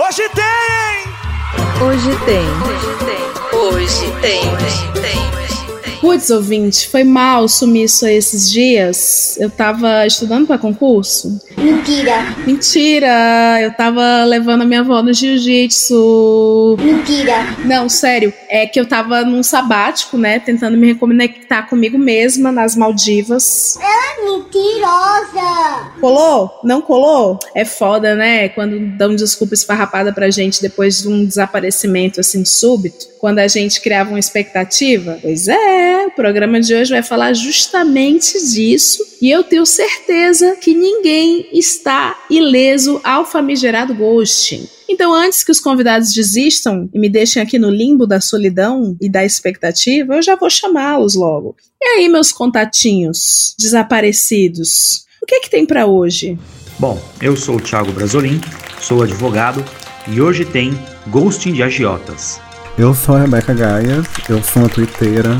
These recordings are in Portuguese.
Hoje tem! Hoje tem. Hoje tem. Hoje tem. Hoje tem. Putz, ouvinte, foi mal sumir isso esses dias. Eu tava estudando para concurso. Mentira. Mentira! Eu tava levando a minha avó no jiu-jitsu. Mentira. Não, sério. É que eu tava num sabático, né? Tentando me reconectar comigo mesma nas Maldivas. Ela é mentirosa. Colou? Não colou? É foda, né? Quando dão desculpa esfarrapada pra gente depois de um desaparecimento assim súbito. Quando a gente criava uma expectativa. Pois é, o programa de hoje vai falar justamente disso. E eu tenho certeza que ninguém está ileso ao famigerado ghosting. Então, antes que os convidados desistam e me deixem aqui no limbo da solidão e da expectativa, eu já vou chamá-los logo. E aí, meus contatinhos desaparecidos? O que é que tem para hoje? Bom, eu sou o Thiago Brasolim, sou advogado e hoje tem Ghosting de Agiotas. Eu sou a Rebeca Gaia, eu sou uma twitteira,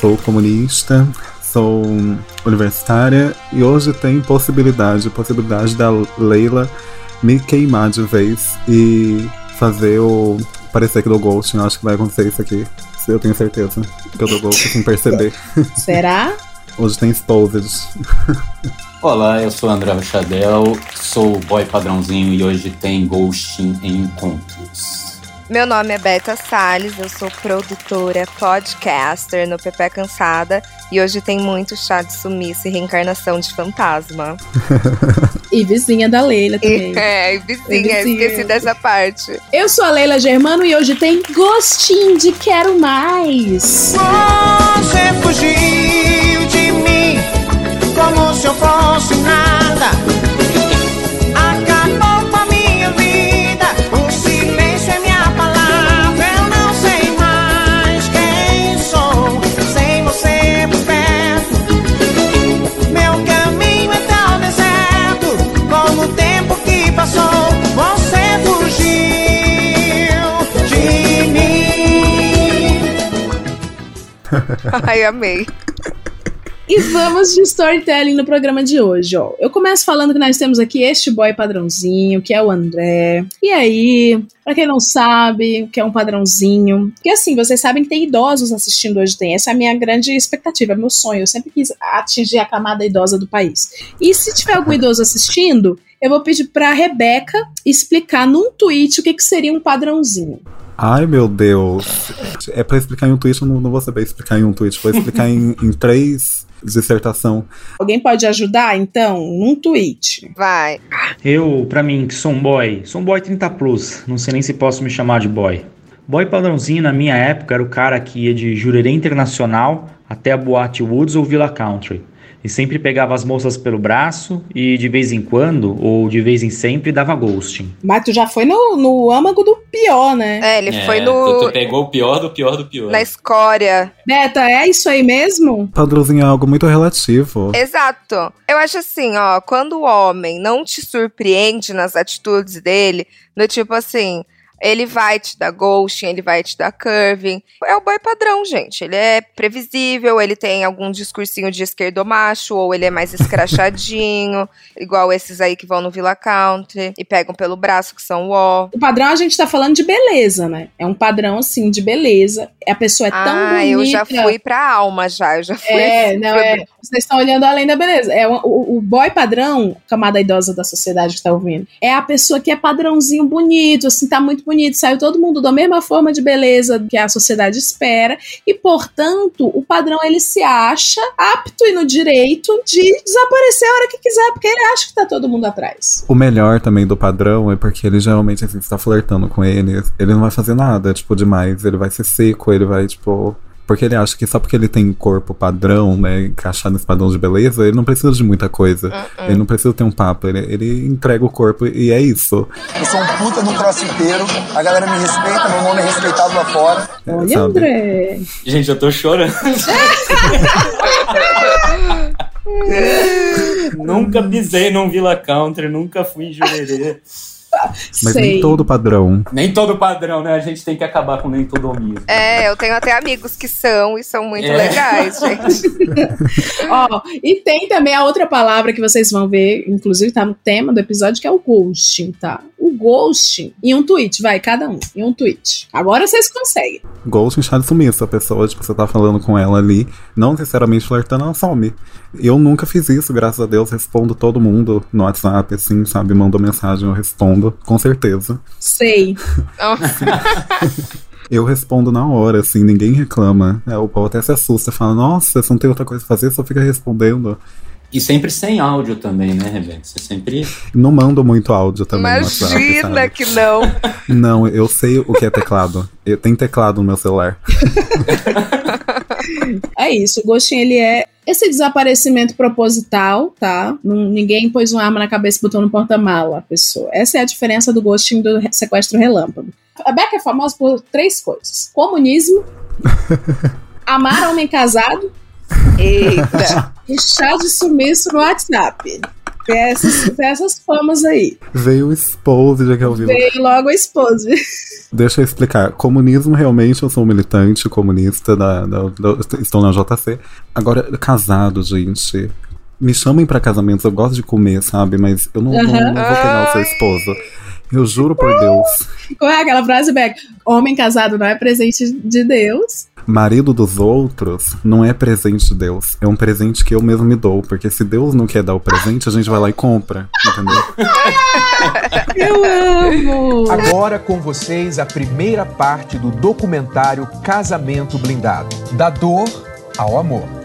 sou comunista, sou universitária e hoje tem possibilidade, possibilidade da Leila me queimar de vez e fazer o parecer que dou ghost. Eu acho que vai acontecer isso aqui. Eu tenho certeza que eu dou ghost sem perceber. Será? Hoje tem exposed. Olá, eu sou o André Rochadel, sou boy padrãozinho e hoje tem ghosting em encontros. Meu nome é Beta Salles, eu sou produtora, podcaster no Pepe Cansada e hoje tem muito chá de sumiço e reencarnação de fantasma. e vizinha da Leila também. É, e vizinha, vizinha, esqueci dessa parte. Eu sou a Leila Germano e hoje tem gostinho de quero mais. Você fugiu de mim como se eu fosse nada. Ai, amei. E vamos de storytelling no programa de hoje, ó. Eu começo falando que nós temos aqui este boy padrãozinho, que é o André. E aí, para quem não sabe, que é um padrãozinho, que assim, vocês sabem que tem idosos assistindo hoje tem. Essa é a minha grande expectativa, é meu sonho. Eu sempre quis atingir a camada idosa do país. E se tiver algum idoso assistindo, eu vou pedir pra Rebeca explicar num tweet o que, que seria um padrãozinho. Ai, meu Deus. É pra explicar em um tweet, eu não, não vou saber explicar em um tweet. Vou explicar em, em três dissertação. Alguém pode ajudar, então, num tweet? Vai. Eu, pra mim, que sou um boy, sou um boy 30 plus, não sei nem se posso me chamar de boy. Boy padrãozinho na minha época era o cara que ia de Jurerê Internacional até a Boate Woods ou Villa Country e sempre pegava as moças pelo braço e de vez em quando, ou de vez em sempre, dava ghosting. Mas tu já foi no, no âmago do pior, né? É, ele é, foi no. Tu, tu, pegou o pior do pior do pior. Na escória. Beta, é isso aí mesmo? Padrãozinho é algo muito relativo. Exato. Eu acho assim, ó, quando o homem não te surpreende nas atitudes dele, do tipo assim. Ele vai te dar ghosting, ele vai te dar curving. É o boy padrão, gente. Ele é previsível, ele tem algum discursinho de esquerdo macho, ou ele é mais escrachadinho, igual esses aí que vão no Villa Country e pegam pelo braço, que são o ó. O padrão a gente tá falando de beleza, né? É um padrão, assim, de beleza. A pessoa é tão ah, bonita. eu já fui pra alma, já. Eu já fui. É, não, é. Vocês estão olhando além da beleza. É o, o boy padrão, camada idosa da sociedade que tá ouvindo, é a pessoa que é padrãozinho bonito, assim, tá muito bonito, saiu todo mundo da mesma forma de beleza que a sociedade espera, e portanto, o padrão ele se acha apto e no direito de desaparecer a hora que quiser, porque ele acha que tá todo mundo atrás. O melhor também do padrão é porque ele geralmente, assim, está flertando com ele, ele não vai fazer nada, tipo, demais, ele vai ser seco, ele vai, tipo, porque ele acha que só porque ele tem corpo padrão, né, encaixado nesse padrão de beleza, ele não precisa de muita coisa. Uh -uh. Ele não precisa ter um papo, ele, ele entrega o corpo e é isso. Eu sou um puta no crossfiteiro, a galera me respeita, meu nome é respeitado lá fora. É, Olha, sabe? André. Gente, eu tô chorando. nunca pisei num Villa Country, nunca fui em Jurerê. Mas Sei. nem todo padrão. Nem todo padrão, né? A gente tem que acabar com nem todo homismo. É, eu tenho até amigos que são e são muito É. legais, gente. Ó, e tem também a outra palavra que vocês vão ver, inclusive tá no tema do episódio, que é o ghosting, tá? O ghosting em um tweet, vai, cada um, em um tweet. Agora vocês conseguem. Ghost estado sumiço. A pessoa, tipo, você tá falando com ela ali, não necessariamente flertando, ela some. Eu nunca fiz isso, graças a Deus. Respondo todo mundo no WhatsApp, assim, sabe? Mandou mensagem, eu respondo, com certeza. Sei. Eu respondo na hora, assim, ninguém reclama. É, o povo até se assusta, fala, nossa, você não tem outra coisa pra fazer, só fica respondendo. E sempre sem áudio também, né, Rebeca? Você sempre. Não mando muito áudio também WhatsApp, Imagina sabe? que não. Não, eu sei o que é teclado. Eu tenho teclado no meu celular. É isso, o ghosting ele é esse desaparecimento proposital, tá? Ninguém pôs uma arma na cabeça e botou no porta-mala a pessoa. Essa é a diferença do ghosting do sequestro relâmpago. A Beca é famosa por três coisas: comunismo, amar homem casado Eita. e chá de sumiço no WhatsApp. Tem essas, tem essas famas aí. Veio o expose, já que eu vi. Veio logo a esposa. Deixa eu explicar. Comunismo, realmente, eu sou um militante comunista, da, da- da- estou na JC. Agora, casado, gente. Me chamem pra casamentos, eu gosto de comer, sabe? Mas eu não, não- Aham. não vou pegar o seu esposo. Eu juro por Deus. Qual é aquela frase, Beck? Homem casado não é presente de Deus. Marido dos outros não é presente de Deus. É um presente que eu mesmo me dou. Porque se Deus não quer dar o presente, a gente vai lá e compra. Entendeu? Eu amo! Agora com vocês a primeira parte do documentário Casamento Blindado. Da dor ao amor.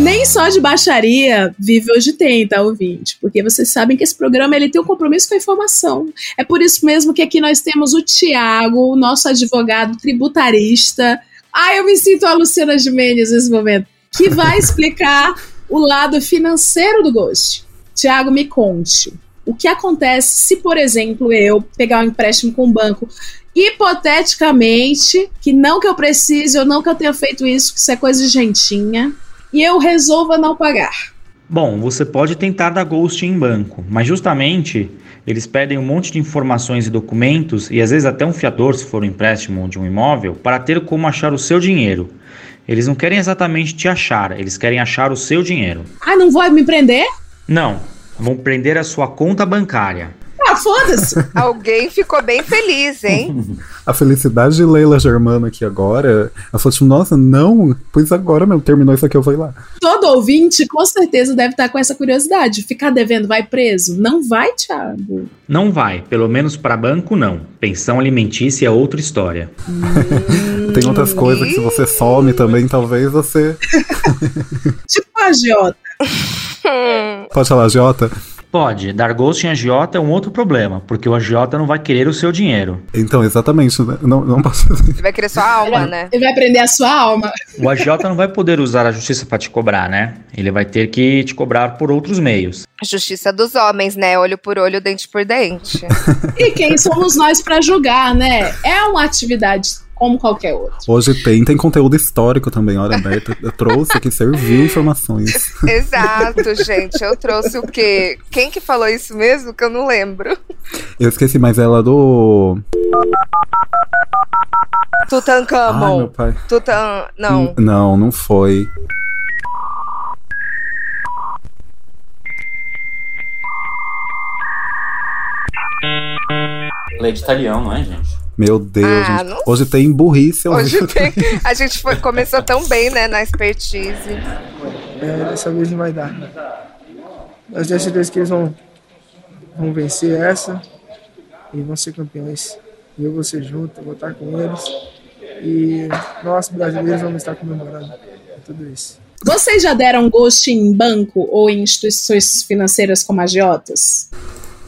Nem só de baixaria vive hoje tem, tá, ouvinte? Porque vocês sabem que esse programa ele tem um compromisso com a informação. É por isso mesmo que aqui nós temos o Tiago, o nosso advogado tributarista. Ai, eu me sinto a Luciana Gimenez nesse momento. Que vai explicar o lado financeiro do Ghost. Tiago, me conte. O que acontece se, por exemplo, eu pegar um empréstimo com um banco hipoteticamente, que não que eu precise ou não que eu tenha feito isso, que isso é coisa de gentinha, e eu resolva não pagar. Bom, você pode tentar dar ghosting em banco, mas justamente eles pedem um monte de informações e documentos, e às vezes até um fiador, se for um empréstimo de um imóvel, para ter como achar o seu dinheiro. Eles não querem exatamente te achar, eles querem achar o seu dinheiro. Ah, não vai me prender? Não, vão prender a sua conta bancária. Ah, foda-se! Alguém ficou bem feliz, hein? A felicidade de Leila Germano aqui agora. Ela falou tipo, nossa, não, pois agora mesmo, terminou isso aqui, eu vou ir lá. Todo ouvinte com certeza deve estar com essa curiosidade. Ficar devendo vai preso? Não vai, Thiago. Não vai, pelo menos para banco não. Pensão alimentícia é outra história. Tem outras coisas que se você some também, talvez você. Tipo a agiota. Pode falar, Jota? Pode, dar ghosting em agiota é um outro problema, porque o agiota não vai querer o seu dinheiro. Então, exatamente, né? não, não posso Você vai querer sua alma, né? Ele vai prender a sua alma. O agiota não vai poder usar a justiça para te cobrar, né? Ele vai ter que te cobrar por outros meios. Justiça dos homens, né? Olho por olho, dente por dente. E quem somos nós pra julgar, né? É uma atividade como qualquer outra. Hoje tem, tem conteúdo histórico também, olha, Berta. Eu trouxe aqui, serviu informações. Exato, gente. Eu trouxe o quê? Quem que falou isso mesmo? Que eu não lembro. Eu esqueci, mas ela do. Ai, meu Tutankhamon. pai. Tutan... Não. N- Não, não foi. Leite italiano, não é, gente? Meu Deus, Ah, gente. Hoje tem burrice Hoje vivo. tem... A gente foi- começou tão bem, né? Na expertise. É, dessa vez não vai dar. Mas tenho certeza que eles vão, vão vencer essa e vão ser campeões. E eu vou ser junto, eu vou estar com eles. E nós, brasileiros, vamos estar comemorando tudo isso. Vocês já deram ghost em banco ou em instituições financeiras como agiotas?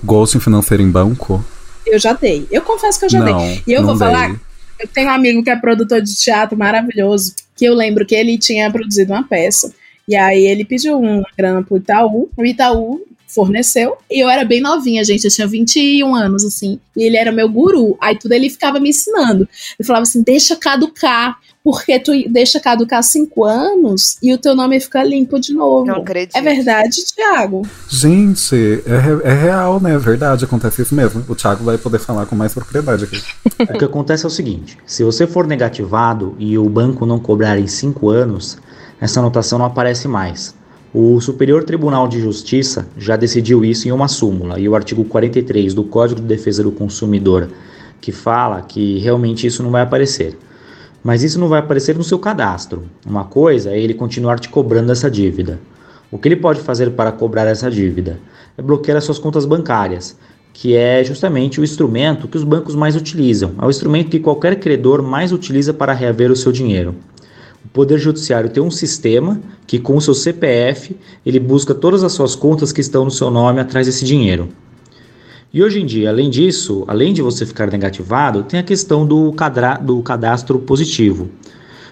Ghosting financeiro em banco? Eu já dei. Eu confesso que eu já Não, dei. E eu vou dei. falar, eu tenho um amigo que é produtor de teatro maravilhoso, que eu lembro que ele tinha produzido uma peça. E aí ele pediu uma grana pro Itaú. O Itaú forneceu. E eu era bem novinha, gente. Eu tinha 21 anos, assim. E ele era meu guru. Aí tudo ele ficava me ensinando. Ele falava assim: deixa caducar. Porque tu deixa caducar cinco anos e o teu nome fica limpo de novo. Não acredito. É verdade, Thiago? Gente, é, é real, né? É verdade, acontece isso mesmo. O Thiago vai poder falar com mais propriedade aqui. O que acontece é o seguinte: se você for negativado e o banco não cobrar em 5 anos, essa anotação não aparece mais. O Superior Tribunal de Justiça já decidiu isso em uma súmula, e o artigo 43 do Código de Defesa do Consumidor, que fala que realmente isso não vai aparecer. Mas isso não vai aparecer no seu cadastro. Uma coisa é ele continuar te cobrando essa dívida. O que ele pode fazer para cobrar essa dívida? É bloquear as suas contas bancárias, que é justamente o instrumento que os bancos mais utilizam. É o instrumento que qualquer credor mais utiliza para reaver o seu dinheiro. O Poder Judiciário tem um sistema que, com o seu CPF, ele busca todas as suas contas que estão no seu nome atrás desse dinheiro. E hoje em dia, além disso, além de você ficar negativado, tem a questão do, cadra- do cadastro positivo.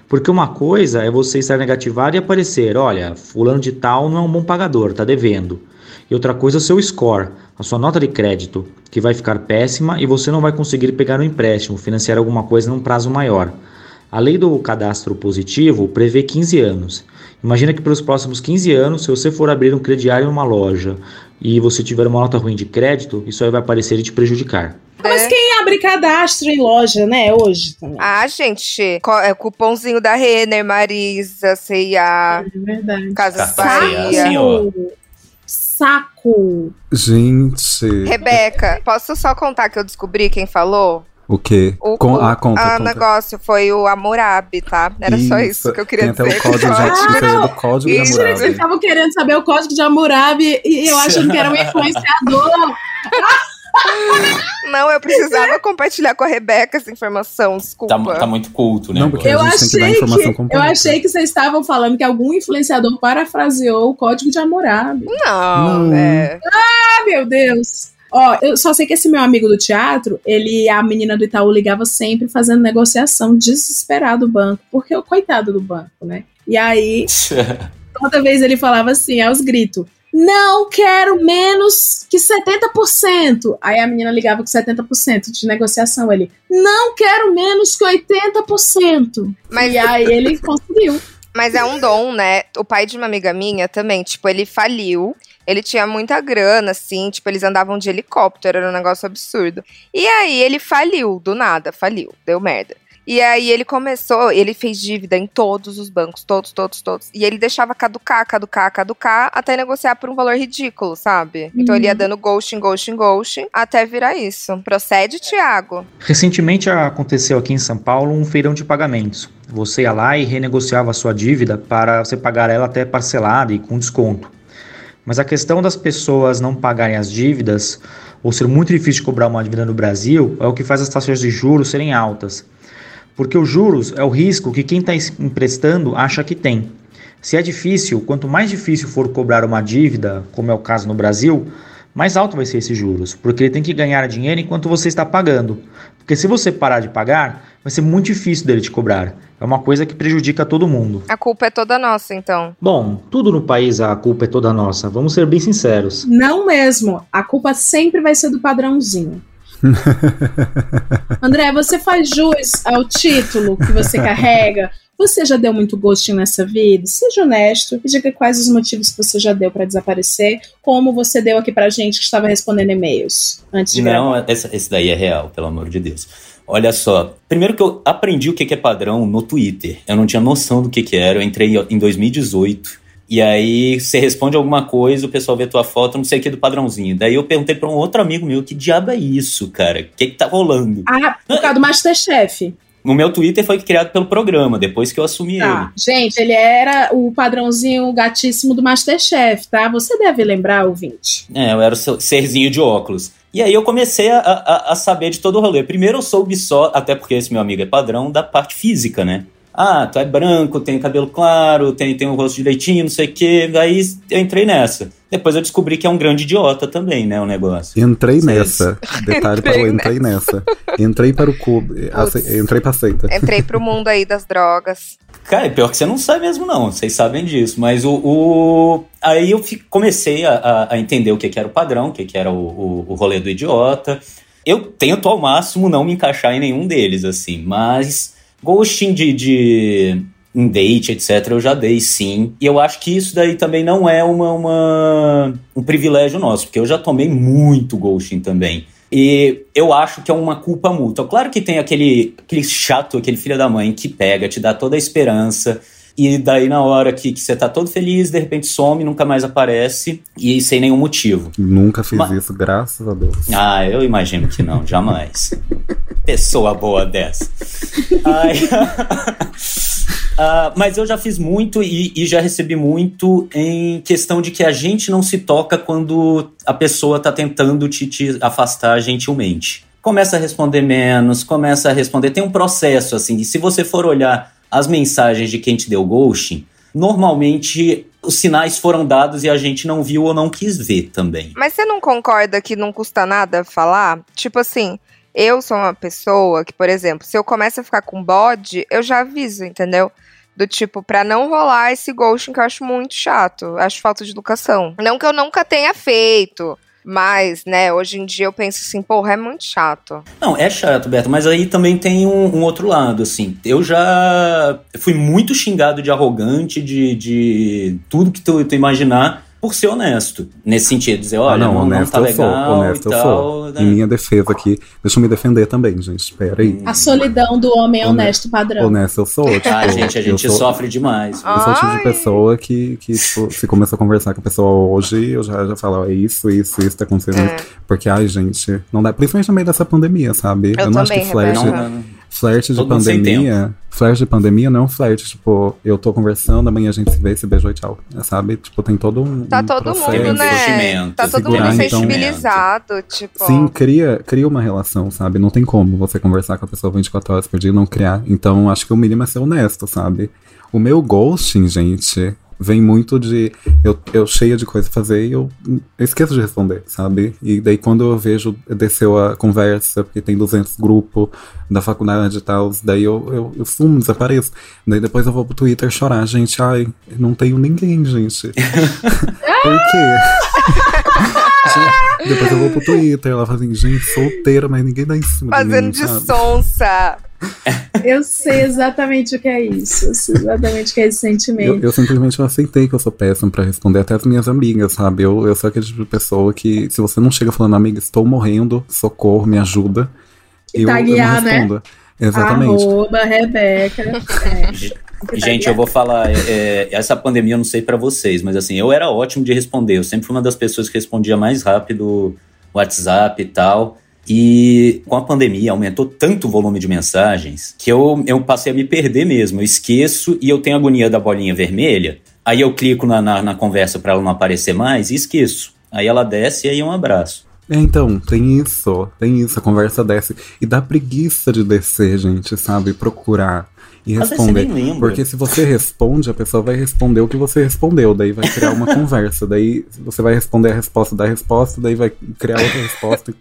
Porque uma coisa é você estar negativado e aparecer, olha, fulano de tal não é um bom pagador, está devendo. E outra coisa é o seu score, a sua nota de crédito, que vai ficar péssima e você não vai conseguir pegar um empréstimo, financiar alguma coisa num prazo maior. A lei do cadastro positivo prevê 15 anos. Imagina que pelos próximos 15 anos, se você for abrir um crediário em uma loja e você tiver uma nota ruim de crédito, isso aí vai aparecer e te prejudicar. Mas quem abre cadastro em loja, né, hoje também? Ah, gente, é cupomzinho da Renner, Marisa, C&A, É verdade. Casas Tá, Bahia. Saco! Gente, Rebeca, posso só contar que eu descobri quem falou? O quê? O, Com, o- ah, conta, ah, conta. negócio foi o Hammurabi, tá? Era só isso que eu queria Tem dizer. até o código, Ah, de, isso aí é do código de Isso, Vocês Hammurabi. estavam querendo saber o código de Hammurabi e eu achando que era um influenciador. Não, eu precisava compartilhar com a Rebeca essa informação, Tá, desculpa. tá muito culto, né? Não, porque Eu a gente tem que dar achei informação que, eu achei que vocês estavam falando que algum influenciador parafraseou o código de Hammurabi. Não, Não. é. Ah, meu Deus! Ó, eu só sei que esse meu amigo do teatro, ele, a menina do Itaú ligava sempre fazendo negociação desesperado do banco, porque o coitado do banco, né? E aí, toda vez ele falava assim, aos gritos: Não quero menos que 70%. Aí a menina ligava com 70% de negociação. Ele: Não quero menos que 80%. Mas- E aí ele conseguiu. Mas é um dom, né? O pai de uma amiga minha também, tipo, ele faliu. Ele tinha muita grana, assim, tipo, eles andavam de helicóptero, era um negócio absurdo. E aí ele faliu, do nada, faliu, deu merda. E aí ele começou, ele fez dívida em todos os bancos, todos, todos, todos. E ele deixava caducar, caducar, caducar, até negociar por um valor ridículo, sabe? Então ele ia dando ghosting, ghosting, ghosting, até virar isso. Procede, Thiago. Recentemente aconteceu aqui em São Paulo um feirão de pagamentos. Você ia lá e renegociava a sua dívida para você pagar ela até parcelada e com desconto. Mas a questão das pessoas não pagarem as dívidas, ou ser muito difícil cobrar uma dívida no Brasil, é o que faz as taxas de juros serem altas. Porque os juros é o risco que quem está emprestando acha que tem. Se é difícil, quanto mais difícil for cobrar uma dívida, como é o caso no Brasil, mais alto vai ser esses juros, porque ele tem que ganhar dinheiro enquanto você está pagando. Porque se você parar de pagar, vai ser muito difícil dele te cobrar. É uma coisa que prejudica todo mundo. A culpa é toda nossa, então. Bom, tudo no país a culpa é toda nossa, vamos ser bem sinceros. Não mesmo. A culpa sempre vai ser do padrãozinho. André, você faz jus ao título que você carrega? Você já deu muito gostinho nessa vida? Seja honesto e diga quais os motivos que você já deu para desaparecer, como você deu aqui pra gente que estava respondendo e-mails antes de gravar. Não, essa- esse daí é real, pelo amor de Deus. Olha só, primeiro que eu aprendi o que que é padrão no Twitter. Eu não tinha noção do que que era. Eu entrei em 2018. E aí você responde alguma coisa, o pessoal vê tua foto, não sei o que do padrãozinho. Daí eu perguntei pra um outro amigo meu, que diabo é isso, cara? O que que tá rolando? Ah, por causa do Masterchef. O meu Twitter foi criado pelo programa, depois que eu assumi Tá. Gente, ele era o padrãozinho gatíssimo do Masterchef, tá? Você deve lembrar, ouvinte. ele. É, eu era o seu serzinho de óculos. E aí eu comecei a, a, a saber de todo o rolê. Primeiro eu soube só, até porque esse meu amigo é padrão, da parte física, né? Ah, tu é branco, tem cabelo claro, tem, tem um rosto direitinho, não sei o quê. Daí eu entrei nessa. Depois eu descobri que é um grande idiota também, né, o negócio. Entrei Sim. nessa. Detalhe para o entrei nessa. Entrei para o clube. ace- Entrei para a seita. Entrei pro mundo aí das drogas. Cara, é pior que você não sabe mesmo, não. Vocês sabem disso. Mas o. o... Aí eu fi- comecei a, a- a entender o que, que era o padrão, o que, que era o, o, o rolê do idiota. Eu tento ao máximo não me encaixar em nenhum deles, assim. Mas ghosting de, de em date, etc., eu já dei sim. E eu acho que isso daí também não é uma, uma, um privilégio nosso, porque eu já tomei muito ghosting também. E eu acho que é uma culpa mútua. Claro que tem aquele, aquele chato, aquele filho da mãe que pega, te dá toda a esperança. E daí, na hora que, que você tá todo feliz, de repente some, nunca mais aparece, e sem nenhum motivo. Nunca fiz Mas- isso, graças a Deus. Ah, eu imagino que não, jamais. Pessoa boa dessa. Ai. Ah, mas eu já fiz muito e, e já recebi muito em questão de que a gente não se toca quando a pessoa tá tentando te, te afastar gentilmente. Começa a responder menos, começa a responder. Tem um processo, assim, e se você for olhar as mensagens de quem te deu ghosting, normalmente os sinais foram dados e a gente não viu ou não quis ver também. Mas você não concorda que não custa nada falar? Tipo assim, eu sou uma pessoa que, por exemplo, se eu começo a ficar com bode, eu já aviso, entendeu? Do tipo, pra não rolar esse ghosting que eu acho muito chato. Acho falta de educação. Não que eu nunca tenha feito. Mas, né, hoje em dia eu penso assim, porra, é muito chato. Não, é chato, Beto, mas aí também tem um, um outro lado, assim. Eu já fui muito xingado de arrogante, de, de tudo que tu, tu imaginar, por ser honesto. Nesse sentido, dizer, olha, ah, não, não, não honesto tá eu legal sou, honesto e eu tal. sou. né? Em minha defesa aqui, deixa eu me defender também, gente, espera aí. A solidão do homem Honesto. honesto padrão. Honesto eu sou, tipo, Ah, gente, a eu gente sou- sofre demais. Eu sou o tipo de pessoa que, que tipo, se começa a conversar com a pessoa hoje, eu já, já falo, é isso, isso, isso tá acontecendo. É. Porque, ai, gente, não dá. Principalmente no meio dessa pandemia, sabe? Eu não acho que. Não, não. Flerte de pandemia. Flerte de pandemia não é um flerte, tipo, eu tô conversando, amanhã a gente se vê, se beijou e tchau. Sabe? Tipo, tem todo um. Tá um todo processo. mundo, né? Tá todo segurar, mundo então. sensibilizado, tipo. Sim, cria, cria uma relação, sabe? Não tem como você conversar com a pessoa 24 horas por dia e não criar. Então, acho que o mínimo é ser honesto, sabe? O meu ghosting, gente, vem muito de. Eu, eu cheia de coisa pra fazer e eu, eu esqueço de responder, sabe? E daí, quando eu vejo, desceu a conversa, porque tem 200 grupos da faculdade e tal, daí eu, eu, eu fumo, desapareço. Daí depois eu vou pro Twitter chorar, gente. Ai, não tenho ninguém, gente. por quê? Depois eu vou pro Twitter, ela fala assim, gente, solteira, mas ninguém dá em cima Fazendo de mim, de sonsa. Eu sei exatamente o que é isso. Eu sei exatamente o que é esse sentimento. Eu, eu simplesmente aceitei que eu sou péssimo pra responder até as minhas amigas, sabe? Eu, eu sou aquele tipo de pessoa que, se você não chega falando, amiga, estou morrendo, socorro, me ajuda, eu, eu não taguear, né? respondo. Exatamente. Arroba Rebeca. É. Gente, eu vou falar, é, é, essa pandemia eu não sei pra vocês, mas assim, eu era ótimo de responder. Eu sempre fui uma das pessoas que respondia mais rápido WhatsApp e tal. E com a pandemia aumentou tanto o volume de mensagens que eu, eu passei a me perder mesmo. Eu esqueço e eu tenho agonia da bolinha vermelha. Aí eu clico na, na, na conversa pra ela não aparecer mais e esqueço. Aí ela desce e aí um abraço. É, então, tem isso, tem isso, a conversa desce. E dá preguiça de descer, gente, sabe? Procurar e responder. você nem lembra. Porque se você responde, a pessoa vai responder o que você respondeu, daí vai criar uma conversa. Daí você vai responder a resposta da resposta, daí vai criar outra resposta.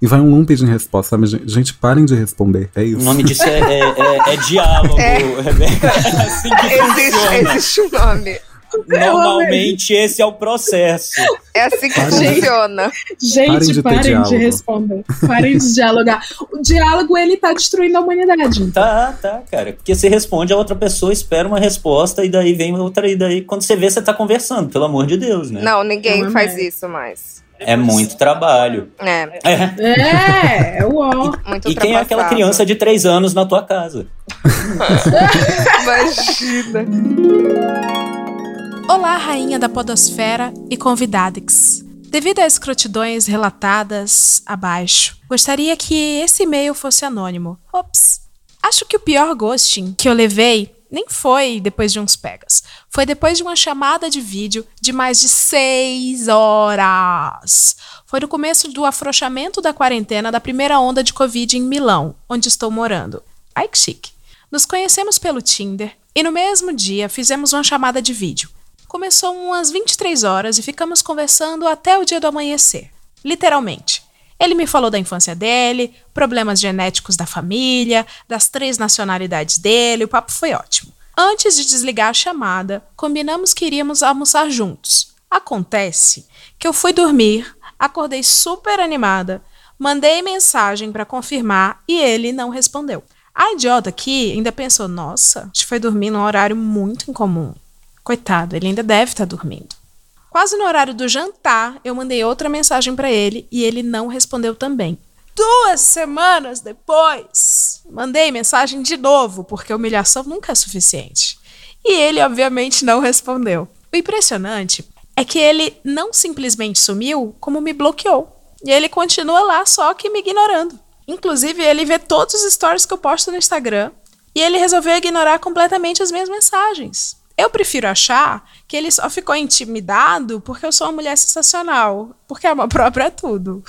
e- vai um loop de resposta, sabe? Gente, parem de responder. É isso. O nome disso é, é, é- é diálogo, É. É assim que Existe, funciona. existe um nome. Normalmente esse é o processo. É assim que Parem. funciona. Gente, Parem de parem de, responder. Parem de dialogar. O diálogo, ele tá destruindo a humanidade. Tá, tá, cara. Porque você responde, a outra pessoa espera uma resposta e daí vem outra, e daí quando você vê, você tá conversando, pelo amor de Deus, né? Não, ninguém Não é faz isso mais. É muito trabalho. É, É. É, é o ó. muito E quem é aquela criança de três anos na tua casa? Imagina. Olá, rainha da podosfera e convidadex. Devido às escrotidões relatadas abaixo, gostaria que esse e-mail fosse anônimo. Ops. Acho que o pior ghosting que eu levei nem foi depois de uns pegas. Foi depois de uma chamada de vídeo de mais de seis horas. Foi no começo do afrouxamento da quarentena da primeira onda de Covid em Milão, onde estou morando. Ai que chique. Nos conhecemos pelo Tinder e no mesmo dia fizemos uma chamada de vídeo. Começou umas 23 horas e ficamos conversando até o dia do amanhecer. Literalmente. Ele me falou da infância dele, problemas genéticos da família, das três nacionalidades dele, o papo foi ótimo. Antes de desligar a chamada, combinamos que iríamos almoçar juntos. Acontece que eu fui dormir, acordei super animada, mandei mensagem para confirmar e ele não respondeu. A idiota aqui ainda pensou: nossa, a gente foi dormir num horário muito incomum. Coitado, ele ainda deve estar dormindo. Quase no horário do jantar, eu mandei outra mensagem para ele e ele não respondeu também. Duas semanas depois, mandei mensagem de novo, porque humilhação nunca é suficiente. E ele, obviamente, não respondeu. O impressionante é que ele não simplesmente sumiu, como me bloqueou. E ele continua lá, só que me ignorando. Inclusive, ele vê todos os stories que eu posto no Instagram e ele resolveu ignorar completamente as minhas mensagens. Eu prefiro achar que ele só ficou intimidado porque eu sou uma mulher sensacional, porque a própria é tudo.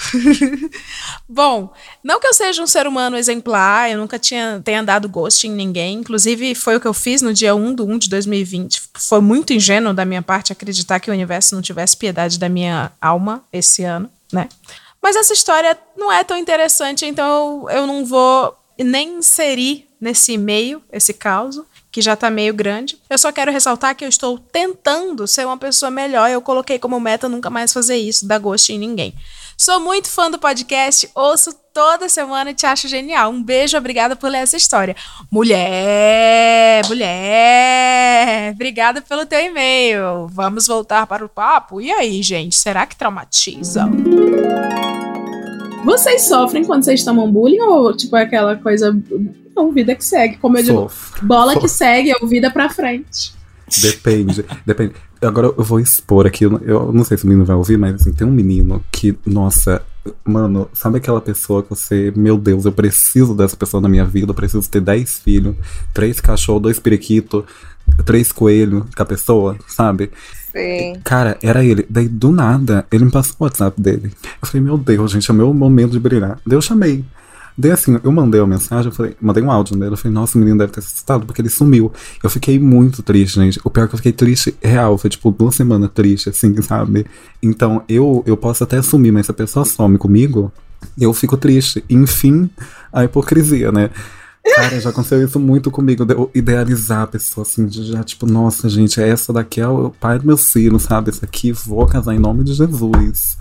Bom, não que eu seja um ser humano exemplar, eu nunca tinha, tenha dado ghost em ninguém, inclusive foi o que eu fiz no dia 1 do 1 de 2020. Foi muito ingênuo da minha parte acreditar que o universo não tivesse piedade da minha alma esse ano, né? Mas essa história não é tão interessante, então eu não vou nem inserir nesse e-mail esse caos, que já tá meio grande. Eu só quero ressaltar que eu estou tentando ser uma pessoa melhor. Eu coloquei como meta nunca mais fazer isso, dar gosto em ninguém. Sou muito fã do podcast, ouço toda semana e te acho genial. Um beijo, obrigada por ler essa história. Mulher, mulher, obrigada pelo teu e-mail. Vamos voltar para o papo? E aí, gente, será que traumatiza? Vocês sofrem quando vocês tomam bullying ou, tipo, é aquela coisa. Não, vida que segue. Como eu digo, bola que segue, é vida pra frente. Depende, depende. Agora eu vou expor aqui, eu não sei se o menino vai ouvir, mas assim, tem um menino que, nossa, mano, sabe aquela pessoa que você, meu Deus, eu preciso dessa pessoa na minha vida, eu preciso ter 10 filhos, três cachorros, dois periquitos, três coelhos com a pessoa, sabe? Sim. Cara, era ele. Daí, do nada, ele me passou o WhatsApp dele. Eu falei, meu Deus, gente, é o meu momento de brilhar. Daí eu chamei. Daí assim, eu mandei uma mensagem, eu falei, mandei um áudio nele, eu falei, nossa, o menino deve ter assustado porque ele sumiu. Eu fiquei muito triste, gente. O pior é que eu fiquei triste real, foi tipo duas semanas triste, assim, sabe? Então, eu, eu posso até sumir, mas se a pessoa some comigo, eu fico triste. Enfim, a hipocrisia, né? Cara, já aconteceu isso muito comigo, de eu idealizar a pessoa, assim, de já, tipo, nossa, gente, essa daqui é o pai do meu filho, sabe? Esse aqui vou casar em nome de Jesus.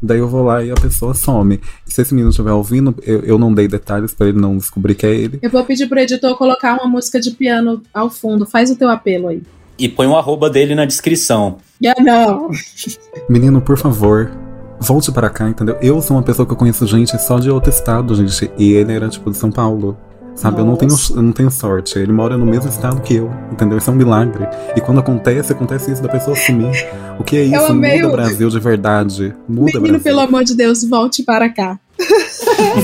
Daí eu vou lá e a pessoa some. E se esse menino estiver ouvindo, eu, eu não dei detalhes para ele não descobrir que é ele. Eu vou pedir pro editor colocar uma música de piano ao fundo. Faz o teu apelo aí. E põe o arroba dele na descrição. Ah, não. Menino, por favor, volte para cá, entendeu? Eu sou uma pessoa que eu conheço gente só de outro estado, gente. E ele era, tipo, de São Paulo. Sabe, eu não, tenho, eu não tenho sorte. Ele mora no mesmo estado que eu, entendeu? Isso é um milagre. E quando acontece, acontece isso da pessoa sumir. O que é isso? Muda o- Brasil de verdade. Muda Menino, Brasil. pelo amor de Deus, volte para cá.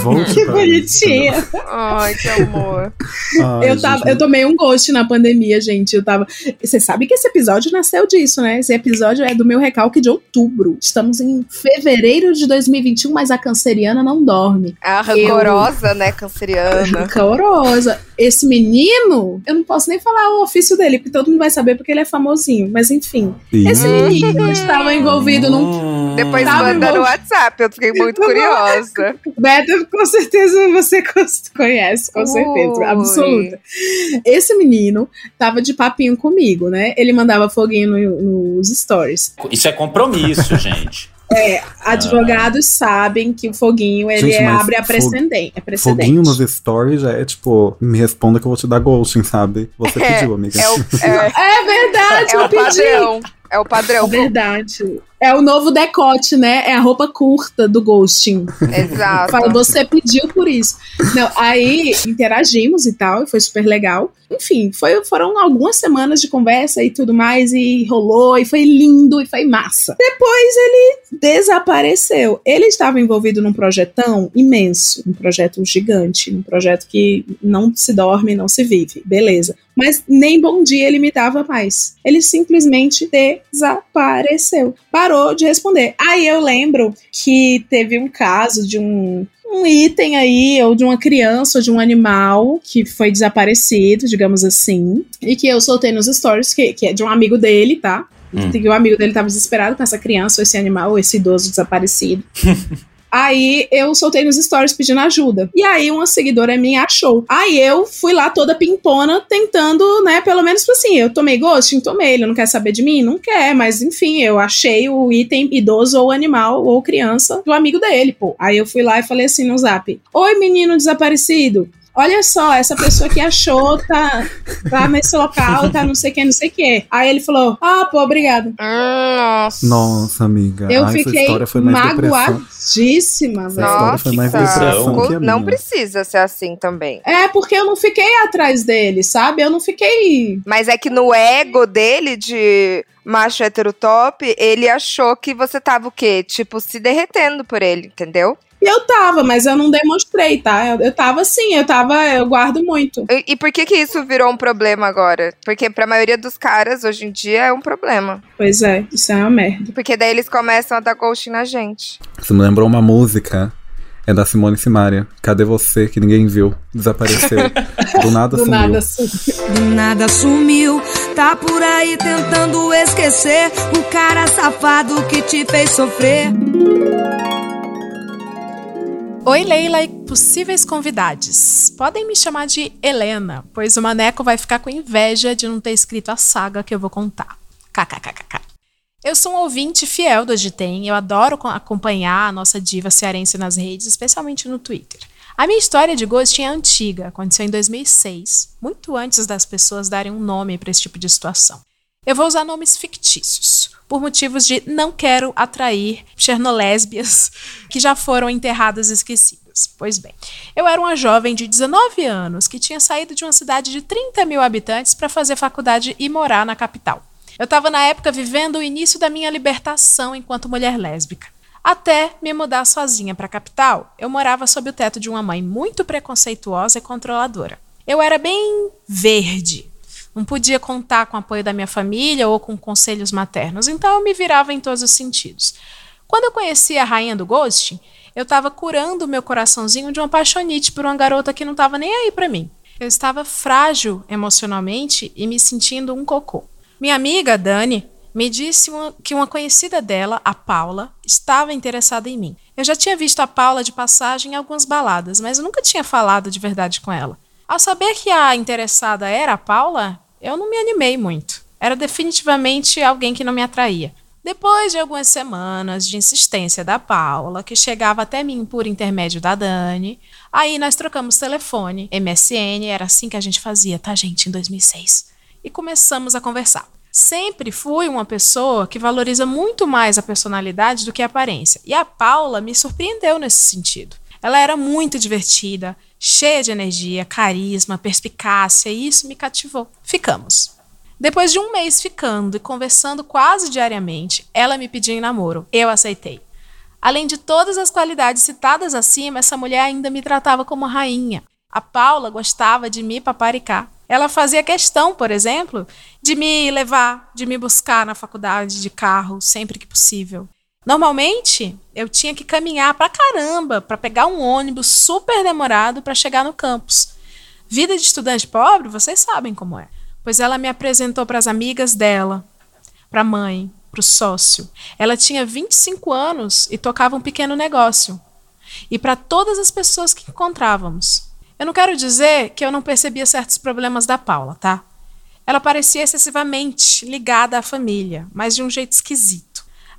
Volte Que bonitinha. Ai, que amor. Ai, eu, tava, gente, eu tomei um ghost na pandemia, gente. Eu tava. Você sabe que esse episódio nasceu disso, né? Esse episódio é do meu recalque de outubro. Estamos em fevereiro de 2021, mas a canceriana não dorme. A rancorosa, né, canceriana. Rancorosa. Esse menino, eu não posso nem falar o ofício dele, porque todo mundo vai saber porque ele é famosinho. Mas enfim, Ih. esse menino estava envolvido num. Depois Tava manda no envolvido- WhatsApp, eu fiquei muito curiosa. Beto, com certeza você conhece, com certeza, Ui. absoluta. Esse menino tava de papinho comigo, né? Ele mandava foguinho no- nos stories. Isso é compromisso, gente. É, advogados sabem que o foguinho ele Gente, é- abre a precedente. É precedente. Foguinho nos stories é tipo, me responda que eu vou te dar ghosting, sabe? Você É, pediu, amiga. É, o, é, É verdade, é eu o pedi. padrão. É o padrão. É verdade. É o novo decote, né? É a roupa curta do ghosting. Exato. Fala, você pediu por isso. Não, aí interagimos e tal, e foi super legal. Enfim, foi, foram algumas semanas de conversa e tudo mais, e rolou, e foi lindo, e foi massa. Depois ele desapareceu. Ele estava envolvido num projetão imenso, um projeto gigante, um projeto que não se dorme, não se vive. Beleza. Mas nem bom dia ele me dava mais. Ele simplesmente desapareceu. Parou de responder. Aí eu lembro que teve um caso de um um item aí, ou de uma criança, ou de um animal que foi desaparecido, digamos assim, e que eu soltei nos stories, que, que é de um amigo dele, tá? Hum. Que o amigo dele tava desesperado com essa criança, ou esse animal, ou esse idoso desaparecido. Aí eu soltei nos stories pedindo ajuda. E aí uma seguidora minha achou. Aí eu fui lá toda pimpona tentando, né, pelo menos tipo assim, eu tomei ghosting, tomei, ele não quer saber de mim? Não quer, mas enfim, eu achei o item idoso ou animal ou criança do amigo dele, pô. Aí eu fui lá e falei assim no zap: Oi, menino desaparecido. Olha só, essa pessoa que achou, tá, tá nesse local, tá não sei o que, não sei o que. Aí ele falou: Ah, pô, obrigado. Nossa. Nossa, amiga. Eu Ai, fiquei magoadíssima, velho. história foi mais depressão não minha. precisa ser assim também. É, porque eu não fiquei atrás dele, sabe? Eu não fiquei. Mas é que no ego dele de macho hétero top, ele achou que você tava o quê? Tipo, se derretendo por ele, entendeu? E eu tava, mas eu não demonstrei, tá? Eu, eu tava assim, eu tava, eu guardo muito. E, e por que que isso virou um problema agora? Porque pra maioria dos caras, hoje em dia, é um problema. Pois é, isso é uma merda. Porque daí eles começam a dar ghosting na gente. Você me lembrou uma música. É da Simone Simaria. Cadê você que ninguém viu? Desapareceu. Do nada Do sumiu. nada sumiu. Do nada sumiu, tá por aí tentando esquecer o cara safado que te fez sofrer. Oi, Leila e possíveis convidados. Podem me chamar de Helena, pois o Maneco vai ficar com inveja de não ter escrito a saga que eu vou contar. KKKKK. Eu sou um ouvinte fiel do Agitem, eu adoro co- acompanhar a nossa diva cearense nas redes, especialmente no Twitter. A minha história de ghosting é antiga, aconteceu em 2006, muito antes das pessoas darem um nome para esse tipo de situação. Eu vou usar nomes fictícios, por motivos de não quero atrair chernolésbias que já foram enterradas e esquecidas. Pois bem, eu era uma jovem de 19 anos que tinha saído de uma cidade de 30 mil habitantes para fazer faculdade e morar na capital. Eu estava na época vivendo o início da minha libertação enquanto mulher lésbica. Até me mudar sozinha para a capital, eu morava sob o teto de uma mãe muito preconceituosa e controladora. Eu era bem verde, não podia contar com o apoio da minha família ou com conselhos maternos, então eu me virava em todos os sentidos. Quando eu conheci a rainha do ghosting, eu estava curando meu coraçãozinho de uma paixonite por uma garota que não estava nem aí para mim. Eu estava frágil emocionalmente e me sentindo um cocô. Minha amiga, Dani, me disse uma- que uma conhecida dela, a Paula, estava interessada em mim. Eu já tinha visto a Paula de passagem em algumas baladas, mas nunca tinha falado de verdade com ela. Ao saber que a interessada era a Paula, eu não me animei muito. Era definitivamente alguém que não me atraía. Depois de algumas semanas de insistência da Paula, que chegava até mim por intermédio da Dani, aí nós trocamos telefone, MSN, era assim que a gente fazia, tá, gente, em 2006. E começamos a conversar. Sempre fui uma pessoa que valoriza muito mais a personalidade do que a aparência. E a Paula me surpreendeu nesse sentido. Ela era muito divertida, cheia de energia, carisma, perspicácia, e isso me cativou. Ficamos. Depois de um mês ficando e conversando quase diariamente, ela me pediu em namoro. Eu aceitei. Além de todas as qualidades citadas acima, essa mulher ainda me tratava como rainha. A Paula gostava de me paparicar. Ela fazia questão, por exemplo, de me levar, de me buscar na faculdade de carro sempre que possível. Normalmente, eu tinha que caminhar pra caramba para pegar um ônibus super demorado para chegar no campus. Vida de estudante pobre, vocês sabem como é. Pois ela me apresentou para as amigas dela, para a mãe, para o sócio. Ela tinha 25 anos e tocava um pequeno negócio. E para todas as pessoas que encontrávamos. Eu não quero dizer que eu não percebia certos problemas da Paula, tá? Ela parecia excessivamente ligada à família, mas de um jeito esquisito,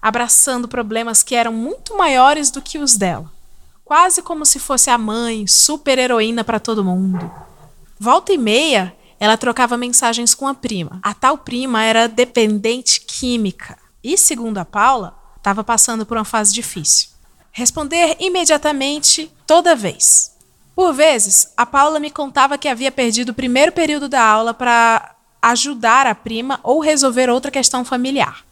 abraçando problemas que eram muito maiores do que os dela. Quase como se fosse a mãe, super heroína para todo mundo. Volta e meia, ela trocava mensagens com a prima. A tal prima era dependente química e, segundo a Paula, estava passando por uma fase difícil. Responder imediatamente toda vez. Por vezes, a Paula me contava que havia perdido o primeiro período da aula para ajudar a prima ou resolver outra questão familiar.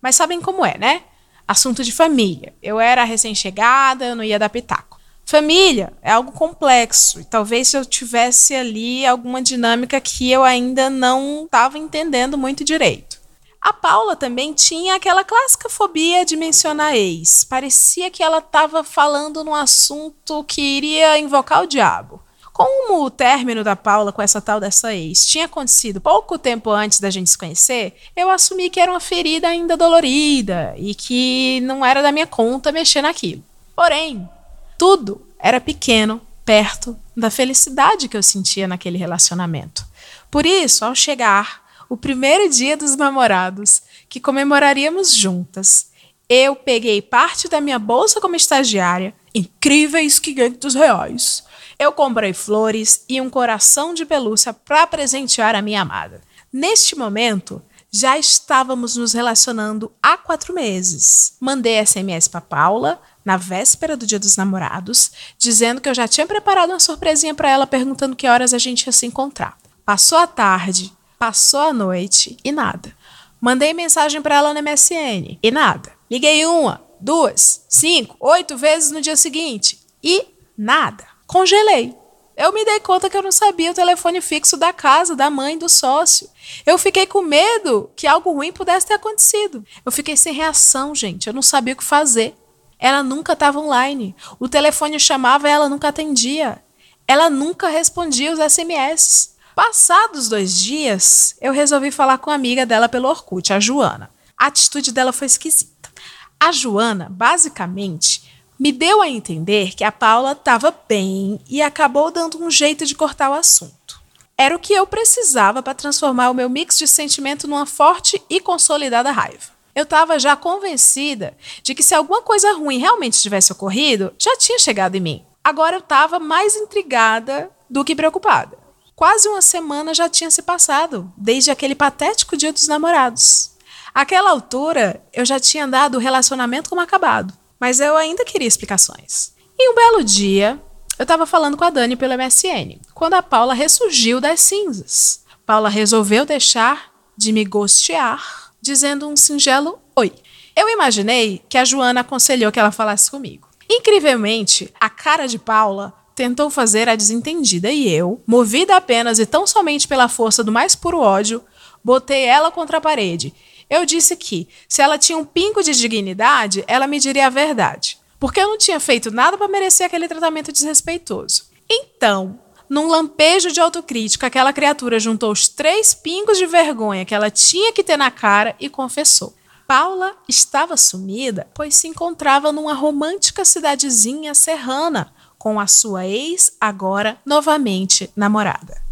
Mas sabem como é, né? Assunto de família. Eu era recém-chegada, eu não ia dar pitaco. Família é algo complexo e talvez eu tivesse ali alguma dinâmica que eu ainda não estava entendendo muito direito. A Paula também tinha aquela clássica fobia de mencionar ex. Parecia que ela estava falando num assunto que iria invocar o diabo. Como o término da Paula com essa tal dessa ex tinha acontecido pouco tempo antes da gente se conhecer, eu assumi que era uma ferida ainda dolorida e que não era da minha conta mexer naquilo. Porém, tudo era pequeno perto da felicidade que eu sentia naquele relacionamento. Por isso, ao chegar o primeiro dia dos namorados, que comemoraríamos juntas, eu peguei parte da minha bolsa como estagiária, incríveis 500 reais. Eu comprei flores e um coração de pelúcia para presentear a minha amada. Neste momento, já estávamos nos relacionando há quatro meses. Mandei SMS para Paula na véspera do Dia dos Namorados, dizendo que eu já tinha preparado uma surpresinha para ela, perguntando que horas a gente ia se encontrar. Passou a tarde, passou a noite e nada. Mandei mensagem para ela no MSN e nada. Liguei uma, duas, cinco, oito vezes no dia seguinte e nada. Congelei. Eu me dei conta que eu não sabia o telefone fixo da casa, da mãe, do sócio. Eu fiquei com medo que algo ruim pudesse ter acontecido. Eu fiquei sem reação, gente. Eu não sabia o que fazer. Ela nunca estava online. O telefone chamava e ela nunca atendia. Ela nunca respondia os SMS. Passados dois dias, eu resolvi falar com a amiga dela pelo Orkut, a Joana. A atitude dela foi esquisita. A Joana, basicamente, me deu a entender que a Paula estava bem e acabou dando um jeito de cortar o assunto. Era o que eu precisava para transformar o meu mix de sentimento numa forte e consolidada raiva. Eu estava já convencida de que se alguma coisa ruim realmente tivesse ocorrido, já tinha chegado em mim. Agora eu estava mais intrigada do que preocupada. Quase uma semana já tinha se passado, desde aquele patético dia dos namorados. Àquela altura, eu já tinha dado o relacionamento como acabado mas eu ainda queria explicações. E um belo dia, eu estava falando com a Dani pelo MSN, quando a Paula ressurgiu das cinzas. Paula resolveu deixar de me gostear, dizendo um singelo oi. Eu imaginei que a Joana aconselhou que ela falasse comigo. Incrivelmente, a cara de Paula tentou fazer a desentendida e eu, movida apenas e tão somente pela força do mais puro ódio, botei ela contra a parede eu disse que, se ela tinha um pingo de dignidade, ela me diria a verdade. Porque eu não tinha feito nada para merecer aquele tratamento desrespeitoso. Então, num lampejo de autocrítica, aquela criatura juntou os três pingos de vergonha que ela tinha que ter na cara e confessou. Paula estava sumida, pois se encontrava numa romântica cidadezinha serrana com a sua ex, agora novamente namorada.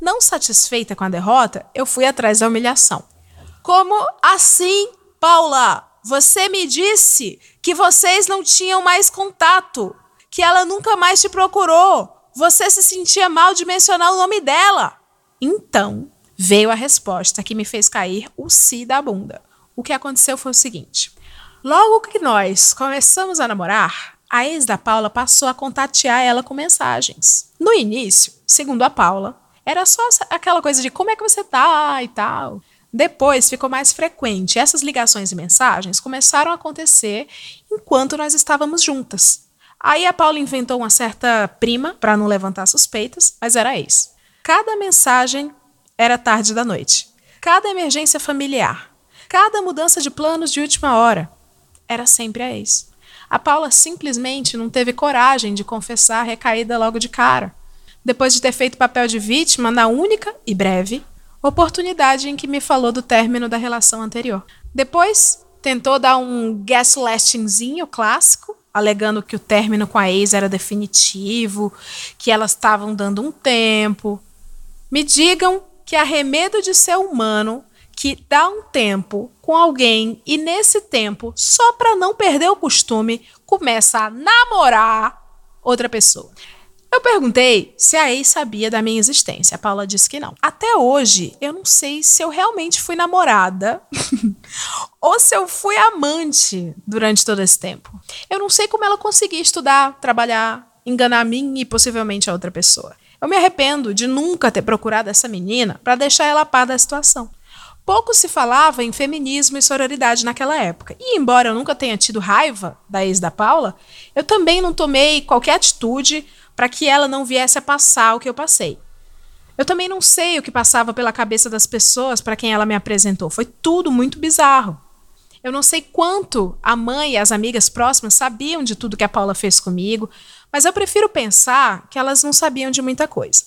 Não satisfeita com a derrota, eu fui atrás da humilhação. Como assim, Paula? Você me disse que vocês não tinham mais contato, que ela nunca mais te procurou. Você se sentia mal de mencionar o nome dela. Então, veio a resposta que me fez cair o si da bunda. O que aconteceu foi o seguinte: logo que nós começamos a namorar, a ex da Paula passou a contatear ela com mensagens. No início, segundo a Paula, era só aquela coisa de como é que você tá e tal. Depois ficou mais frequente. Essas ligações e mensagens começaram a acontecer enquanto nós estávamos juntas. Aí a Paula inventou uma certa prima para não levantar suspeitas, mas era ex. Cada mensagem era tarde da noite. Cada emergência familiar, cada mudança de planos de última hora, era sempre a ex. A Paula simplesmente não teve coragem de confessar a recaída logo de cara. Depois de ter feito papel de vítima na única e breve oportunidade em que me falou do término da relação anterior. Depois, tentou dar um gaslightingzinho clássico, alegando que o término com a ex era definitivo, que elas estavam dando um tempo. Me digam que arremedo de ser humano que dá um tempo com alguém e nesse tempo, só para não perder o costume, começa a namorar outra pessoa. Eu perguntei se a ex sabia da minha existência. A Paula disse que não. Até hoje, eu não sei se eu realmente fui namorada ou se eu fui amante durante todo esse tempo. Eu não sei como ela conseguia estudar, trabalhar, enganar a mim e possivelmente a outra pessoa. Eu me arrependo de nunca ter procurado essa menina para deixar ela a par da situação. Pouco se falava em feminismo e sororidade naquela época. E embora eu nunca tenha tido raiva da ex da Paula, eu também não tomei qualquer atitude para que ela não viesse a passar o que eu passei. Eu também não sei o que passava pela cabeça das pessoas para quem ela me apresentou. Foi tudo muito bizarro. Eu não sei quanto a mãe e as amigas próximas sabiam de tudo que a Paula fez comigo, mas eu prefiro pensar que elas não sabiam de muita coisa.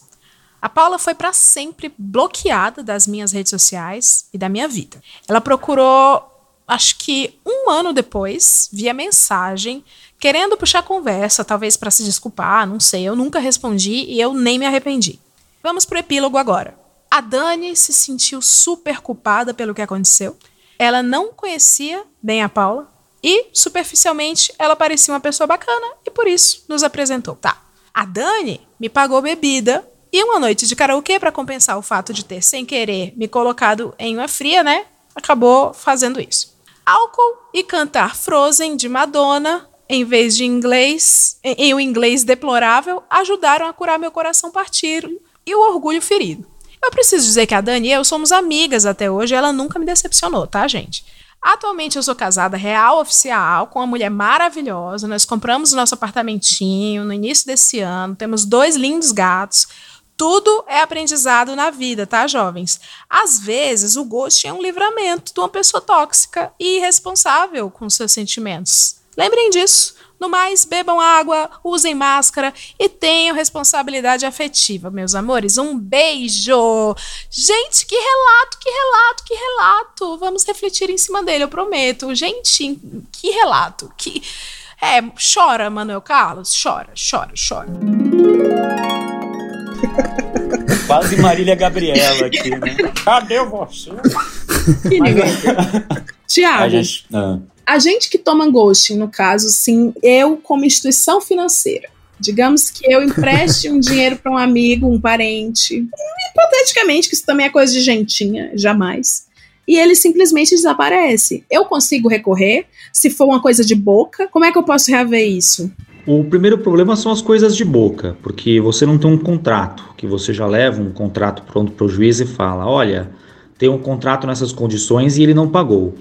A Paula foi para sempre bloqueada das minhas redes sociais e da minha vida. Ela procurou acho que um ano depois, via mensagem, querendo puxar conversa, talvez para se desculpar, não sei. Eu nunca respondi e eu nem me arrependi. Vamos pro epílogo agora. A Dani se sentiu super culpada pelo que aconteceu. Ela não conhecia bem a Paula e, superficialmente, ela parecia uma pessoa bacana e por isso nos apresentou. Tá. A Dani me pagou bebida e uma noite de karaokê para compensar o fato de ter, sem querer, me colocado em uma fria, né? Acabou fazendo isso. Álcool e cantar Frozen de Madonna, em vez de inglês, em um inglês deplorável, ajudaram a curar meu coração partido e o orgulho ferido. Eu preciso dizer que a Dani e eu somos amigas até hoje ela nunca me decepcionou, tá, gente? Atualmente eu sou casada real oficial com uma mulher maravilhosa. Nós compramos nosso apartamentinho no início desse ano, temos dois lindos gatos. Tudo é aprendizado na vida, tá, jovens? Às vezes o gosto é um livramento de uma pessoa tóxica e irresponsável com seus sentimentos. Lembrem disso. No mais, bebam água, usem máscara e tenham responsabilidade afetiva, meus amores. Um beijo! Gente, que relato, que relato, que relato! Vamos refletir em cima dele, eu prometo. Gente, que relato! Que. É, chora, Manuel Carlos. Chora, chora, chora. Quase Marília Gabriela aqui, né? Cadê você? Que ninguém. Tiago. A gente, ah. A gente que toma ghosting, no caso, sim, eu como instituição financeira. Digamos que eu empreste um dinheiro para um amigo, um parente, hipoteticamente, que isso também é coisa de gentinha, jamais. E ele simplesmente desaparece. Eu consigo recorrer? Se for uma coisa de boca, como é que eu posso reaver isso? O primeiro problema são as coisas de boca, porque você não tem um contrato, que você já leva um contrato pronto para o juiz e fala: olha, tem um contrato nessas condições e ele não pagou.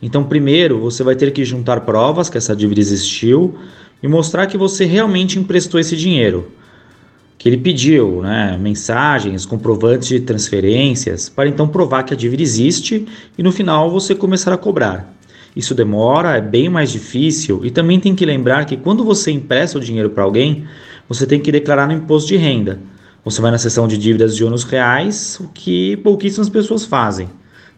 Então, primeiro, você vai ter que juntar provas que essa dívida existiu e mostrar que você realmente emprestou esse dinheiro, que ele pediu, né, mensagens, comprovantes de transferências, para então provar que a dívida existe e no final você começar a cobrar. Isso demora, é bem mais difícil e também tem que lembrar que quando você empresta o dinheiro para alguém, você tem que declarar no imposto de renda. Você vai na seção de dívidas de ônus reais, o que pouquíssimas pessoas fazem.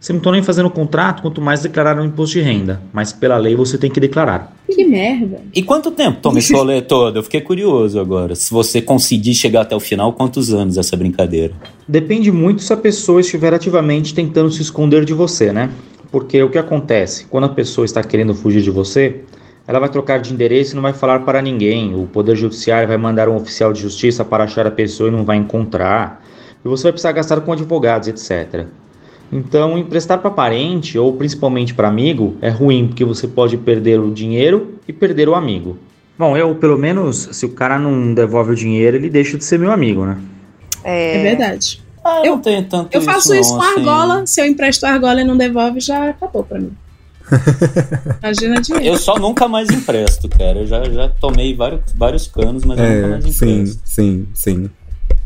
Você não está nem fazendo contrato, quanto mais declarar no imposto de renda. Mas pela lei você tem que declarar. Que merda. E quanto tempo toma esse rolê todo? Eu fiquei curioso agora. Se você conseguir chegar até o final, quantos anos essa brincadeira? Depende muito se a pessoa estiver ativamente tentando se esconder de você, né? Porque o que acontece? Quando a pessoa está querendo fugir de você, ela vai trocar de endereço e não vai falar para ninguém. O Poder Judiciário vai mandar um oficial de justiça para achar a pessoa e não vai encontrar. E você vai precisar gastar com advogados, etc. Então, emprestar para parente ou principalmente para amigo é ruim, porque você pode perder o dinheiro e perder o amigo. Bom, eu, pelo menos, se o cara não devolve o dinheiro, ele deixa de ser meu amigo, né? É, é verdade. Ah, eu, não tenho tanto Eu faço isso, isso não, com a assim. argola. Se eu empresto a argola e não devolve, já acabou pra mim. Imagina dinheiro. Eu só nunca mais empresto, cara. Eu já, já tomei vários, vários canos, mas eu nunca É, mais sim, empresto. sim, sim.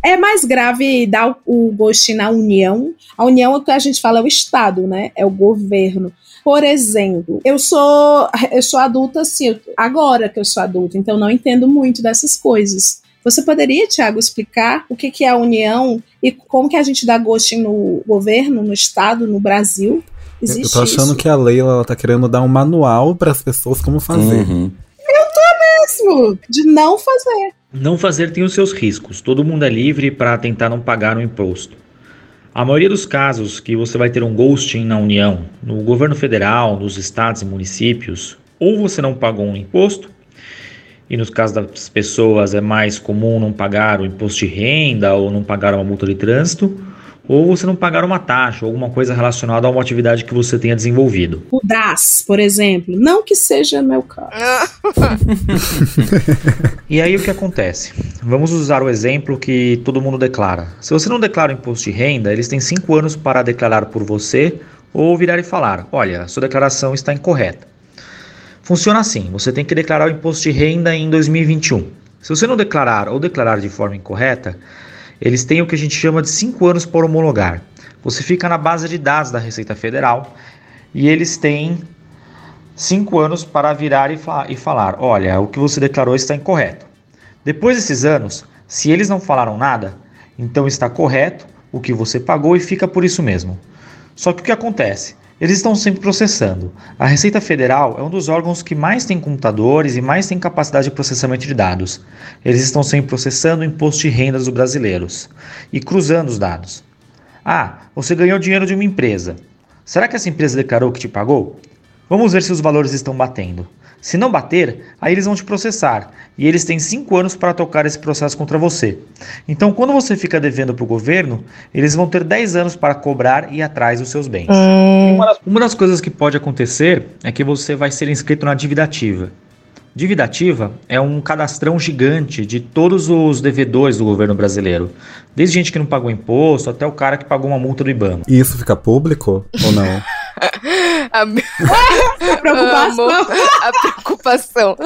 É mais grave dar o, o ghosting na União. A União, o que a gente fala, é o Estado, né? É o governo. Por exemplo, eu sou eu sou adulta assim, agora que eu sou adulta, então não entendo muito dessas coisas. Você poderia, Tiago, explicar o que, que é a União e como que a gente dá ghosting no governo, no Estado, no Brasil? Existe eu tô achando isso? que a Leila ela tá querendo dar um manual para as pessoas como fazer. Uhum. mesmo de não fazer. Não fazer tem os seus riscos. Todo mundo é livre para tentar não pagar o imposto. A maioria dos casos que você vai ter um ghosting na União, no governo federal, nos estados e municípios, ou você não pagou um imposto, e nos casos das pessoas é mais comum não pagar o imposto de renda ou não pagar uma multa de trânsito, ou você não pagar uma taxa ou alguma coisa relacionada a uma atividade que você tenha desenvolvido. O DAS, por exemplo, não que seja meu caso. E aí o que acontece? Vamos usar o exemplo que todo mundo declara. Se você não declara o imposto de renda, eles têm cinco anos para declarar por você ou virar e falar: olha, sua declaração está incorreta. Funciona assim: você tem que declarar o imposto de renda em 2021. Se você não declarar ou declarar de forma incorreta, eles têm o que a gente chama de cinco anos para homologar. Você fica na base de dados da Receita Federal e eles têm cinco anos para virar e, fa e falar: olha, o que você declarou está incorreto. Depois desses anos, se eles não falaram nada, então está correto o que você pagou e fica por isso mesmo. Só que o que acontece? Eles estão sempre processando. A Receita Federal é um dos órgãos que mais tem computadores e mais tem capacidade de processamento de dados. Eles estão sempre processando o imposto de renda dos brasileiros e cruzando os dados. Ah, você ganhou dinheiro de uma empresa. Será que essa empresa declarou que te pagou? Vamos ver se os valores estão batendo. Se não bater, aí eles vão te processar e eles têm cinco anos para tocar esse processo contra você. Então, quando você fica devendo para o governo, eles vão ter 10 anos para cobrar e ir atrás dos seus bens. Uma, das, uma das coisas que pode acontecer é que você vai ser inscrito na dívida ativa. Dívida ativa é um cadastrão gigante de todos os devedores do governo brasileiro. Desde gente que não pagou imposto até o cara que pagou uma multa do IBAMA. E isso fica público ou não? A, a preocupação. a preocupação.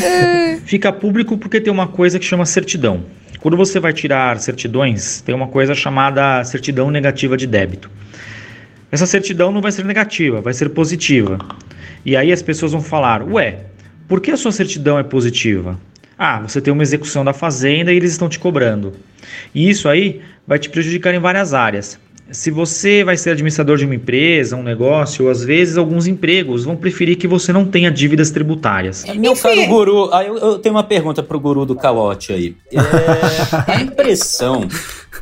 Fica público porque tem uma coisa que chama certidão. Quando você vai tirar certidões, tem uma coisa chamada certidão negativa de débito. Essa certidão não vai ser negativa, vai ser positiva. E aí as pessoas vão falar: Ué, por que a sua certidão é positiva? Ah, você tem uma execução da fazenda e eles estão te cobrando. E isso aí vai te prejudicar em várias áreas. Se você vai ser administrador de uma empresa, um negócio, ou às vezes alguns empregos vão preferir que você não tenha dívidas tributárias. Meu caro guru, eu tenho uma pergunta pro guru do calote aí. É, a impressão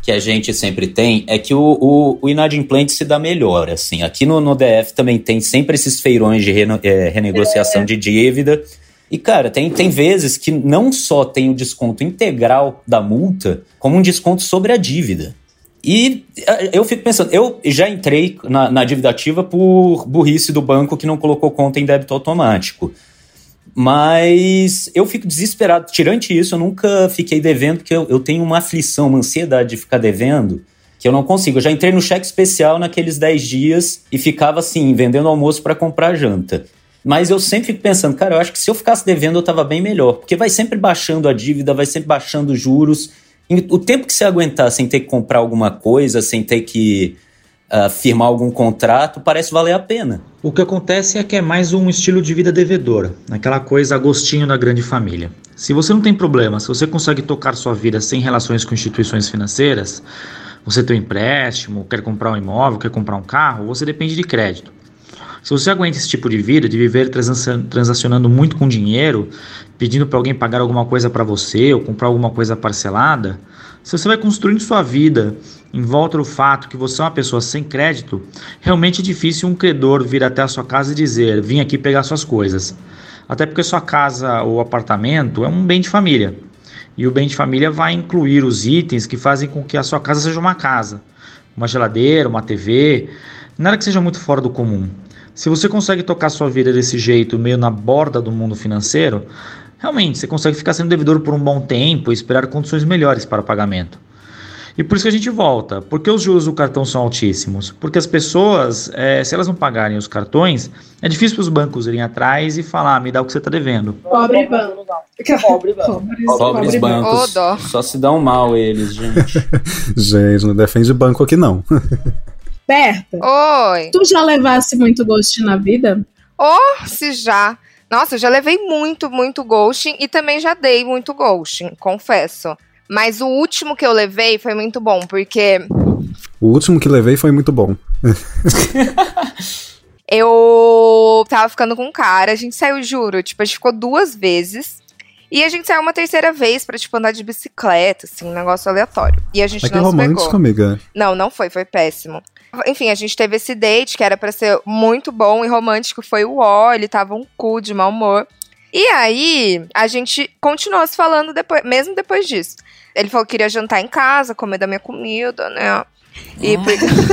que a gente sempre tem é que o, o, o inadimplente se dá melhor, assim. Aqui no, no DF também tem sempre esses feirões de reno, é, renegociação é. de dívida. E, cara, tem, tem vezes que não só tem o desconto integral da multa, como um desconto sobre a dívida. E eu fico pensando, eu já entrei na, na, dívida ativa por burrice do banco que não colocou conta em débito automático. Mas eu fico desesperado. Tirante isso, eu nunca fiquei devendo, porque eu, eu tenho uma aflição, uma ansiedade de ficar devendo, que eu não consigo. Eu já entrei no cheque especial naqueles 10 dias e ficava assim, vendendo almoço para comprar janta. Mas eu sempre fico pensando, cara, eu acho que se eu ficasse devendo eu tava bem melhor, porque vai sempre baixando a dívida, vai sempre baixando os juros o tempo que você aguentar sem ter que comprar alguma coisa, sem ter que uh, firmar algum contrato, parece valer a pena. O que acontece é que é mais um estilo de vida devedora, aquela coisa agostinho da grande família. Se você não tem problema, se você consegue tocar sua vida sem relações com instituições financeiras, você tem um empréstimo, quer comprar um imóvel, quer comprar um carro, você depende de crédito. Se você aguenta esse tipo de vida, de viver transacionando muito com dinheiro, pedindo para alguém pagar alguma coisa para você ou comprar alguma coisa parcelada, se você vai construindo sua vida em volta do fato que você é uma pessoa sem crédito, realmente é difícil um credor vir até a sua casa e dizer: vim aqui pegar suas coisas. Até porque sua casa ou apartamento é um bem de família. E o bem de família vai incluir os itens que fazem com que a sua casa seja uma casa. Uma geladeira, uma TV, nada que seja muito fora do comum. Se você consegue tocar sua vida desse jeito, meio na borda do mundo financeiro, realmente você consegue ficar sendo devedor por um bom tempo e esperar condições melhores para o pagamento. E por isso que a gente volta. Por que os juros do cartão são altíssimos? Porque as pessoas, é, se elas não pagarem os cartões, é difícil para os bancos irem atrás e falar, me dá o que você está devendo. Pobre banco. Pobre banco. Pobres, Pobres bancos. Oh, Só se dão mal eles, gente. gente, não defende banco aqui não. Berta. Oi. Tu já levasse muito ghosting na vida? Oh, se já. Nossa, eu já levei muito, muito ghosting e também já dei muito ghosting, confesso. Mas o último que eu levei foi muito bom, porque. O último que levei foi muito bom. eu tava ficando com um cara, a gente saiu, juro, tipo, a gente ficou duas vezes. E a gente saiu uma terceira vez pra, tipo, andar de bicicleta, assim, um negócio aleatório. E a gente Mas não que romântico, pegou. amiga. Não, não foi, foi péssimo. Enfim, a gente teve esse date que era para ser muito bom e romântico, foi o ó, ele tava um cu de mau humor. E aí, a gente continuou se falando depois, mesmo depois disso. Ele falou que queria jantar em casa, comer da minha comida, né? E,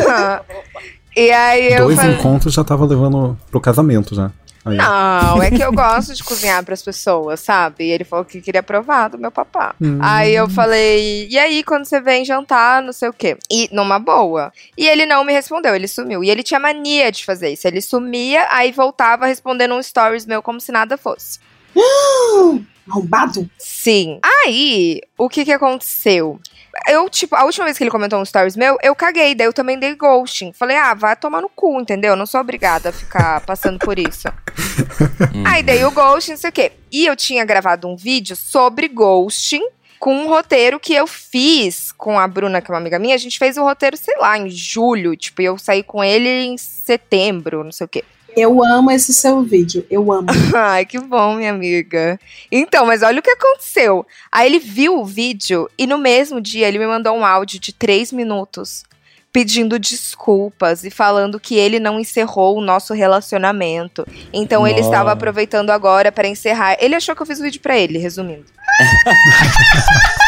ah. e aí eu Dois falei... encontros já tava levando pro casamento já. Aí. Não, é que eu gosto de cozinhar para as pessoas, sabe? E ele falou que queria provar do meu papá. Hum. Aí eu falei, e aí quando você vem jantar, não sei o quê? E numa boa. E ele não me respondeu, ele sumiu. E ele tinha mania de fazer isso. Ele sumia, aí voltava respondendo um stories meu como se nada fosse. Arrombado? Sim. Aí, o que que aconteceu? Eu, tipo, a última vez que ele comentou um stories meu, eu caguei, daí eu também dei ghosting. Falei, ah, vai tomar no cu, entendeu? Não sou obrigada a ficar passando por isso. Aí dei o ghosting, não sei o quê. E eu tinha gravado um vídeo sobre ghosting, com um roteiro que eu fiz com a Bruna, que é uma amiga minha. A gente fez o roteiro, sei lá, em julho. Tipo, eu saí com ele em setembro, não sei o quê. Eu amo esse seu vídeo, eu amo. Ai, que bom, minha amiga. Então, mas olha o que aconteceu. Aí ele viu o vídeo e no mesmo dia ele me mandou um áudio de três minutos pedindo desculpas e falando que ele não encerrou o nosso relacionamento. Então ele Nossa. estava aproveitando agora para encerrar. Ele achou que eu fiz o vídeo pra ele, resumindo.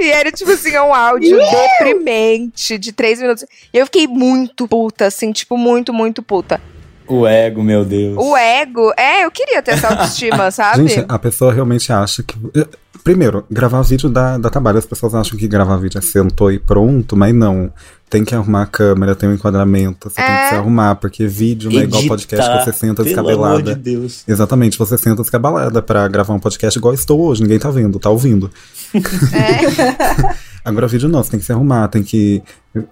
E era, tipo assim, um áudio deprimente de três minutos. E eu fiquei muito puta, assim, tipo, muito, muito puta. O ego, meu Deus. O ego, é, eu queria ter essa autoestima, sabe? Gente, a pessoa realmente acha que. Primeiro, gravar vídeo dá, dá trabalho. As pessoas acham que gravar vídeo é sentou e pronto, mas não. Tem que arrumar a câmera, tem um enquadramento, você tem que É. se arrumar, porque vídeo não é igual podcast que você senta pelo descabelada. amor de Deus. Exatamente, você senta descabelada pra gravar um podcast igual estou hoje, ninguém tá vendo, tá ouvindo. É. Agora vídeo você tem que se arrumar, tem que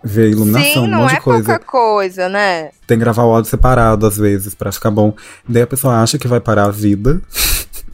ver a iluminação, Sim, um monte é de coisa. pouca coisa, né? Tem que gravar o áudio separado às vezes pra ficar bom. Daí a pessoa acha que vai parar a vida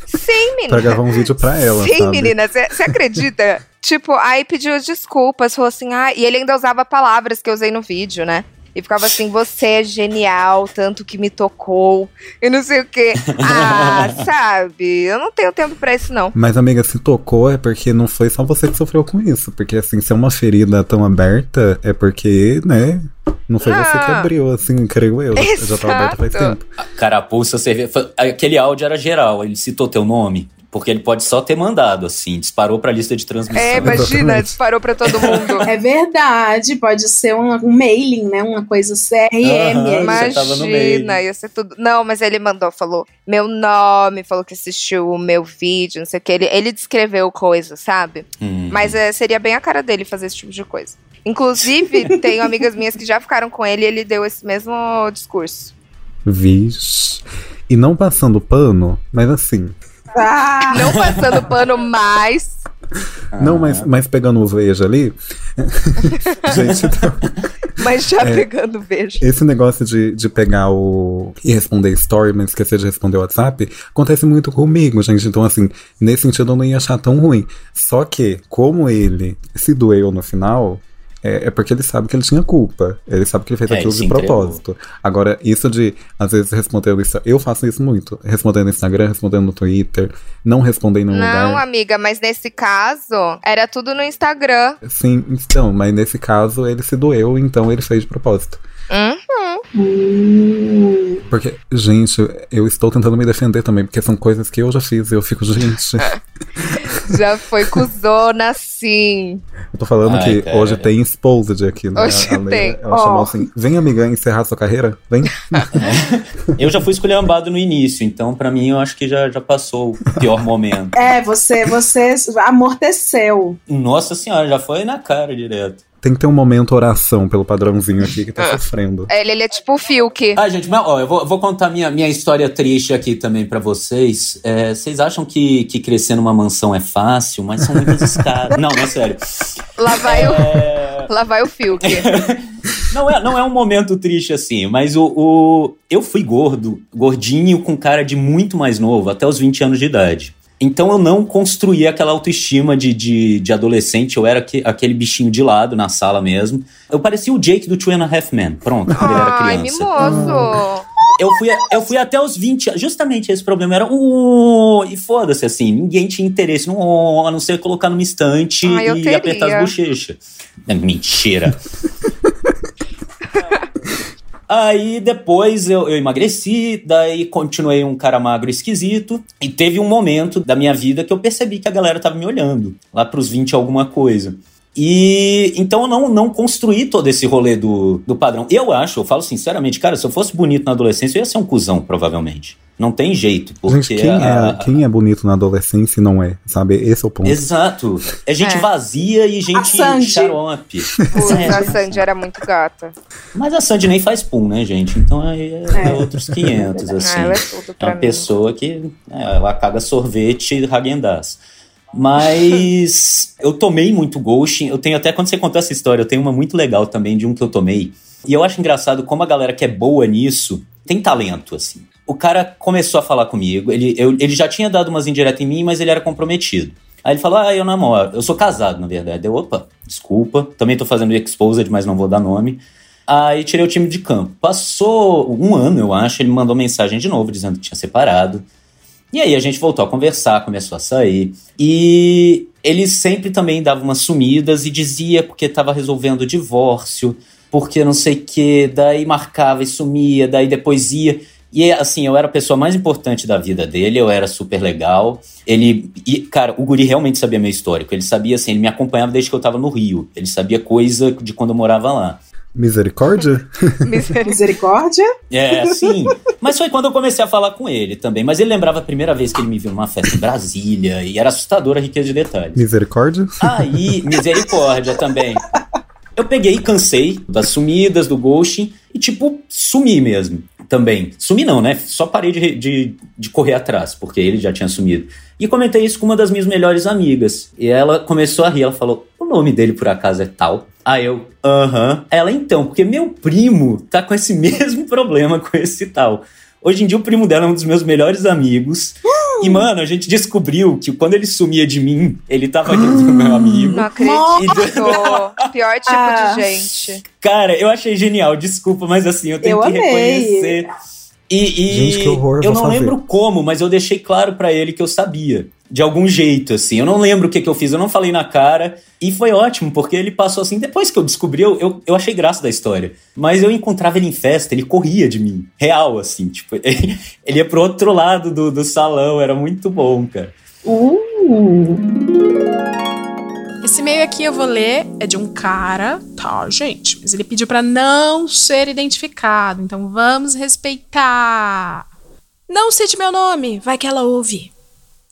Sim, menina. pra gravar um vídeo pra ela, Sim, sabe? menina, você acredita? tipo, aí pediu desculpas, falou assim, ah, e ele ainda usava palavras que eu usei no vídeo, né? E ficava assim, você é genial, tanto que me tocou, e não sei o quê. Ah, sabe? Eu não tenho tempo pra isso, não. Mas, amiga, se tocou é porque não foi só você que sofreu com isso. Porque, assim, se é uma ferida tão aberta, é porque, né? Não foi você que Ah. abriu, assim, creio eu. Já tava aberta faz Exato. tempo. Carapuça, cerveja. foi- Aquele áudio era geral, ele citou teu nome. Porque ele pode só ter mandado, assim, disparou pra lista de transmissão. É, imagina, disparou pra todo mundo. É verdade, pode ser um, um mailing, né? Uma coisa CRM. Meio. Imagina, ia ser tudo. Não, mas ele mandou, falou meu nome, falou que assistiu o meu vídeo, não sei o que. Ele, ele descreveu coisa, sabe? Hum. Mas é, seria bem a cara dele fazer esse tipo de coisa. Inclusive, tenho amigas minhas que já ficaram com ele e ele deu esse mesmo discurso. Vixe. E não passando pano, mas assim. Ah, Não passando pano mais. Não, mas, mas pegando o veja ali. Gente, então, Mas já É. pegando beijo. esse negócio de, de pegar o. e responder story, mas esquecer de responder o WhatsApp, acontece muito comigo, gente. Então, assim, nesse sentido eu não ia achar tão ruim. Só que, como ele se doeu no final. É, é porque ele sabe que ele tinha culpa. Ele sabe que ele fez É, aquilo de propósito. Agora, isso de, às vezes, responder no Instagram. Eu faço isso muito. Respondendo no Instagram, respondendo no Twitter, não respondendo em um Não, lugar. amiga, mas nesse caso, era tudo no Instagram. Sim, então, mas nesse caso ele se doeu, então ele fez de propósito. Uhum. Porque, gente, eu estou tentando me defender também, porque são coisas que eu já fiz e eu fico, gente. Já foi cuzona, sim. Eu tô falando Ai, que cara. hoje tem exposed aqui, né? Hoje A Leila, tem. Ela Ó. chamou assim: vem, amiga, encerrar sua carreira? Vem. Eu já fui esculhambado no início, então pra mim eu acho que já, já passou o pior momento. É, você, você amorteceu. Nossa senhora, já foi na cara direto. Tem que ter um momento oração pelo padrãozinho aqui que tá sofrendo. Ele, ele é tipo o Fiuk. Ah, gente, mas, ó, eu vou, vou contar minha, minha história triste aqui também pra vocês. É, vocês acham que, que crescer numa mansão é fácil, mas são muitas escadas. Não, não é sério. Lá vai, É, o, lá vai o Fiuk. Não é, não é um momento triste assim, mas o, o- eu fui gordo, gordinho com cara de muito mais novo, até os 20 anos de idade. Então eu não construí aquela autoestima de, de, de adolescente, eu era aque- aquele bichinho de lado na sala mesmo. Eu parecia o Jake do Two and a Half Men, pronto, quando ele era Ai, criança. mimoso. Eu fui, eu fui até os 20, justamente esse problema era uh, e foda-se assim, ninguém tinha interesse no uh, a não ser colocar numa estante Ai, e apertar as bochechas. É mentira. Aí depois eu, eu emagreci, daí continuei um cara magro esquisito. E teve um momento da minha vida que eu percebi que a galera tava me olhando, lá pros 20 e alguma coisa. E então eu não, não construí todo esse rolê do, do padrão. Eu acho, eu falo sinceramente, cara, se eu fosse bonito na adolescência, eu ia ser um cuzão, provavelmente. Não tem jeito, porque Gente, quem a- é, quem é bonito na adolescência e não é? Sabe? Esse é o ponto. Exato. É gente É. vazia e gente Sandy. xarope. Putz, É, a Sandy era muito gata. Mas a Sandy nem faz pum, né, gente? Então aí é, é outros 500, assim. Ah, ela é tudo É pra uma mim. pessoa que é, ela caga sorvete e Häagen-Dazs. Mas eu tomei muito ghosting. Eu tenho até, quando você contou essa história, eu tenho uma muito legal também de um que eu tomei. E eu acho engraçado como a galera que é boa nisso tem talento, assim. O cara começou a falar comigo, ele, eu- ele já tinha dado umas indiretas em mim, mas ele era comprometido. Aí ele falou, ah, eu namoro. Eu sou casado, na verdade. Deu, opa, desculpa. Também tô fazendo exposed, mas não vou dar nome. Aí tirei o time de campo. Passou um ano, eu acho, ele mandou mensagem de novo dizendo que tinha separado. E aí a gente voltou a conversar, começou a sair. E ele sempre também dava umas sumidas e dizia porque estava resolvendo o divórcio, porque não sei o que, daí marcava e sumia, daí depois ia. E assim, eu era a pessoa mais importante da vida dele, eu era super legal. Ele. E, cara, o Guri realmente sabia meu histórico. Ele sabia, assim, ele me acompanhava desde que eu tava no Rio. Ele sabia coisa de quando eu morava lá. Misericórdia? Misericórdia? É, sim. Mas foi quando eu comecei a falar com ele também. Mas ele lembrava a primeira vez que ele me viu numa festa em Brasília e era assustadora a riqueza de detalhes. Misericórdia? Aí, misericórdia também. Eu peguei e cansei das sumidas, do ghosting e, tipo, sumi mesmo também. Sumi não, né? Só parei de, de, de, correr atrás, porque ele já tinha sumido. E comentei isso com uma das minhas melhores amigas. E ela começou a rir, ela falou: o nome dele por acaso é tal? Aí eu, aham. Ela, então, porque meu primo tá com esse mesmo problema com esse tal. Hoje em dia, o primo dela é um dos meus melhores amigos. E, mano, a gente descobriu que quando ele sumia de mim, ele tava ali do meu amigo. Não acredito. Pior tipo ah. de gente. Cara, eu achei genial. Desculpa, mas assim, eu tenho eu que amei. reconhecer. E, e Gente, que horror, eu não fazer. lembro como, mas eu deixei claro para ele que eu sabia. De algum jeito, assim. Eu não lembro o que, que eu fiz, eu não falei na cara. E foi ótimo, porque ele passou assim. Depois que eu descobri, eu, eu, eu achei graça da história. Mas eu encontrava ele em festa, ele corria de mim. Real, assim. Tipo, ele, ele ia pro outro lado do, do salão. Era muito bom, cara. Uh. Esse e-mail aqui eu vou ler, é de um cara, tá, gente? Mas ele pediu para não ser identificado, então vamos respeitar. Não cite meu nome, vai que ela ouve.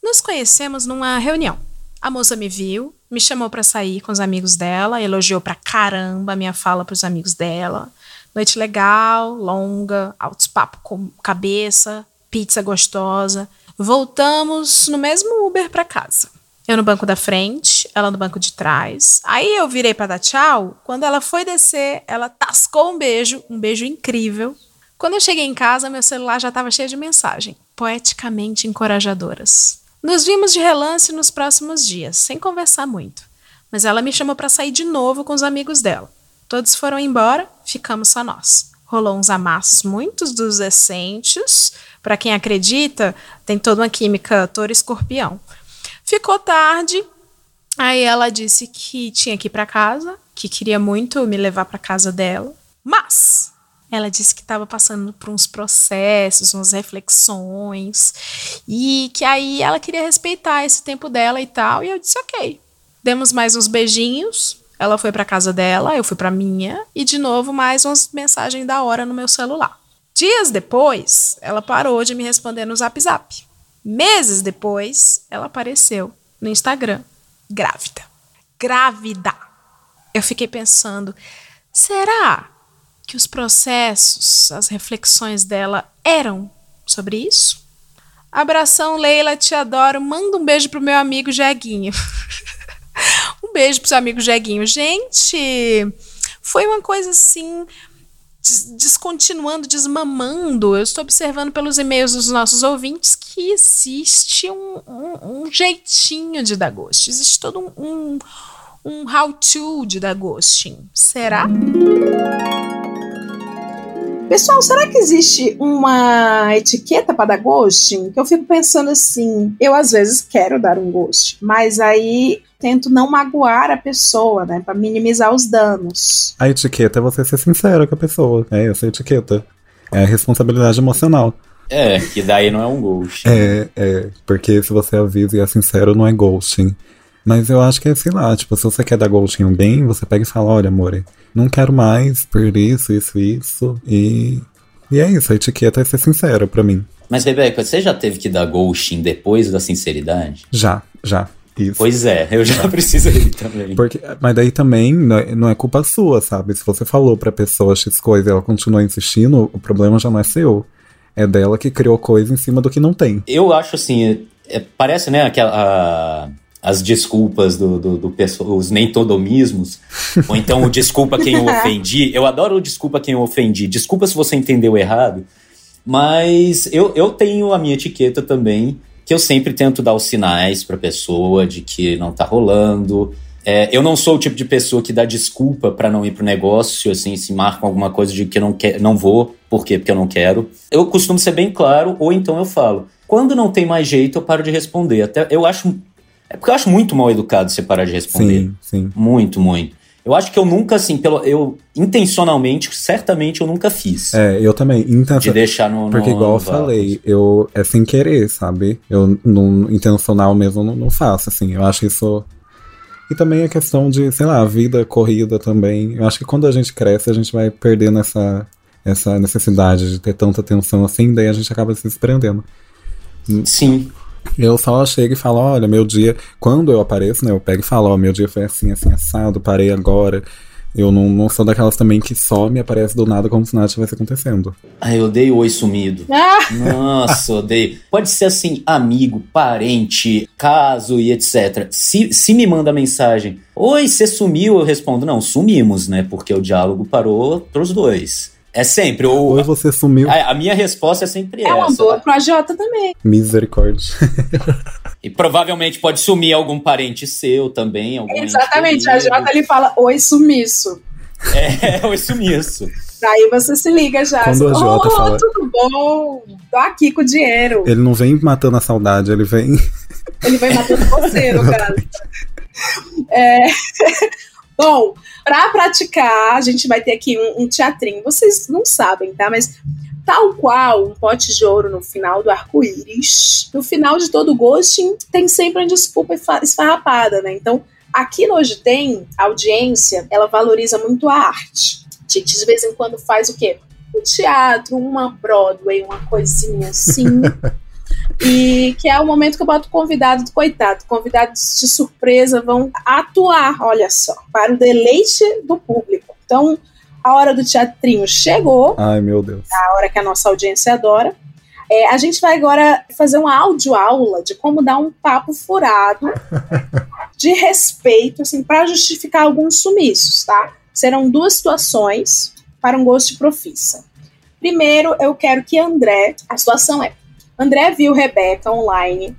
Nos conhecemos numa reunião. A moça me viu, me chamou para sair com os amigos dela, elogiou pra caramba a minha fala pros amigos dela. Noite legal, longa, altos papo com cabeça, pizza gostosa. Voltamos no mesmo Uber para casa. Eu no banco da frente, ela no banco de trás. Aí eu virei para dar tchau. Quando ela foi descer, ela tascou um beijo, um beijo incrível. Quando eu cheguei em casa, meu celular já estava cheio de mensagem, poeticamente encorajadoras. Nos vimos de relance nos próximos dias, sem conversar muito. Mas ela me chamou para sair de novo com os amigos dela. Todos foram embora, ficamos só nós. Rolou uns amassos muito dos decentes. Para quem acredita, tem toda uma química touro-escorpião. Ficou tarde, aí ela disse que tinha que ir para casa, que queria muito me levar para casa dela, mas ela disse que estava passando por uns processos, umas reflexões, e que aí ela queria respeitar esse tempo dela e tal, e eu disse ok. Demos mais uns beijinhos, ela foi para casa dela, eu fui para minha, e de novo mais umas mensagens da hora no meu celular. Dias depois, ela parou de me responder no Zap Zap. Meses depois, ela apareceu no Instagram, grávida. Grávida. Eu fiquei pensando, será que os processos, as reflexões dela eram sobre isso? Abração, Leila, te adoro. Manda um beijo pro meu amigo Jeguinho. um beijo pro seu amigo Jeguinho. Gente, foi uma coisa assim descontinuando, desmamando. Eu estou observando pelos e-mails dos nossos ouvintes que existe um, um, um jeitinho de dar ghost. Existe todo um, um, how-to de dar ghosting. Será? Pessoal, será que existe uma etiqueta para dar ghosting? Que eu fico pensando assim, eu às vezes quero dar um ghost, mas aí tento não magoar a pessoa, né, para minimizar os danos. A etiqueta é você ser sincero com a pessoa. É essa a etiqueta. É a responsabilidade emocional. É, que daí não é um ghost. É, é, porque se você avisa e é sincero, não é ghosting. Mas eu acho que é, sei lá, tipo, se você quer dar ghosting em alguém, você pega e fala, olha, amor, não quero mais por isso, isso, isso. E, e é isso, a etiqueta é ser sincero pra mim. Mas, Rebeca, você já teve que dar ghosting depois da sinceridade? Já, já. Isso. Pois é, eu já precisei também. Porque, mas daí também não é, não é culpa sua, sabe? Se você falou pra pessoa X coisa e ela continua insistindo, o problema já não é seu. É dela que criou coisa em cima do que não tem. Eu acho assim, é, parece, né, aquela. A, as desculpas do, do, do pessoal, os nem todomismos, ou então o desculpa quem eu ofendi. Eu adoro o desculpa quem eu ofendi. Desculpa se você entendeu errado, mas eu, eu tenho a minha etiqueta também, que eu sempre tento dar os sinais pra pessoa de que não tá rolando. É, eu não sou o tipo de pessoa que dá desculpa para não ir pro negócio, assim, se marcam alguma coisa de que eu não, quer, não vou, por quê? Porque eu não quero. Eu costumo ser bem claro, ou então eu falo. Quando não tem mais jeito, eu paro de responder. Até eu acho. É porque eu acho muito mal educado você parar de responder. Sim, sim. Muito, muito. Eu acho que eu nunca, assim, pelo, eu intencionalmente, certamente eu nunca fiz. É, eu também. Intenso... De deixar no. Porque, no, igual no eu falei, eu é sem querer, sabe? Eu, não, intencional mesmo, não, não faço, assim. Eu acho isso. E também a questão de, sei lá, a vida corrida também. Eu acho que quando a gente cresce, a gente vai perdendo essa, essa necessidade de ter tanta atenção assim, daí a gente acaba se desprendendo. Sim. Eu só chego e falo, olha, meu dia. Quando eu apareço, né? Eu pego e falo, ó, meu dia foi assim, assim, assado, parei agora. Eu não, não sou daquelas também que some e aparece do nada como se nada estivesse acontecendo. Ai, eu odeio oi sumido. Ah! Nossa, odeio. Pode ser assim, amigo, parente, caso e etc. Se, se me manda mensagem, oi, você sumiu, eu respondo, não, sumimos, né? Porque o diálogo parou pros dois. É sempre. Ou, Oi, você sumiu. a, a minha resposta é sempre É uma essa. boa pro AJ também. Misericórdia. E provavelmente pode sumir algum parente seu também. Exatamente, a. AJ ele fala oi sumiço. É, oi sumiço. Daí você se liga já. Quando a Jota "Ô, fala- tudo bom? Tô aqui com o dinheiro. Ele não vem matando a saudade, ele vem. Ele vai matando você, no caso. É, Bom, para praticar, a gente vai ter aqui um, um teatrinho. Vocês não sabem, tá? Mas tal qual um pote de ouro no final do arco-íris, no final de todo ghosting tem sempre uma desculpa esfa- esfarrapada, né? Então, aqui no Hoje Tem, a audiência, ela valoriza muito a arte. Gente de vez em quando faz o quê? Um teatro, uma Broadway, uma coisinha assim. E que é o momento que eu boto o convidado, coitado, convidados de surpresa vão atuar, olha só, para o deleite do público. Então, a hora do teatrinho chegou, Ai, meu Deus. a hora que a nossa audiência adora. É, a gente vai agora fazer uma audioaula de como dar um papo furado de respeito, assim, para justificar alguns sumiços, tá? Serão duas situações para um gosto de profissa. Primeiro, eu quero que André, a situação é, André viu Rebeca online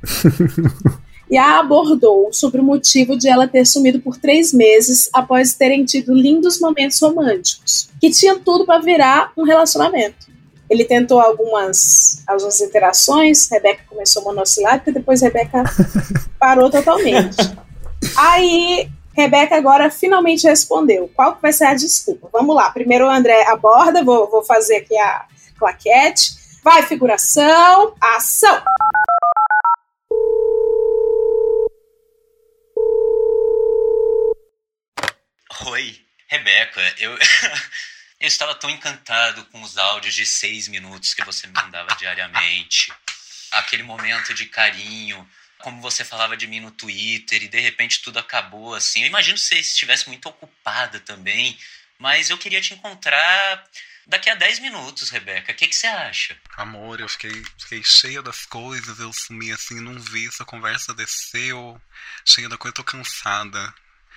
e a abordou sobre o motivo de ela ter sumido por três meses após terem tido lindos momentos românticos, que tinha tudo para virar um relacionamento. Ele tentou algumas, algumas interações, Rebeca começou monossilábica, depois Rebeca parou totalmente. Aí, Rebeca agora finalmente respondeu. Qual que vai ser a desculpa? Vamos lá. Primeiro o André aborda, vou, vou fazer aqui a claquete. Vai, figuração, ação! Oi, Rebeca, eu, eu estava tão encantado com os áudios de seis minutos que você me mandava diariamente. Aquele momento de carinho, como você falava de mim no Twitter e de repente tudo acabou assim. Eu imagino que você estivesse muito ocupada também, mas eu queria te encontrar daqui a 10 minutos, Rebeca. O que, que você acha? Amor, eu fiquei, fiquei cheia das coisas, eu sumi assim, não vi, essa conversa desceu, cheia da coisa, tô cansada.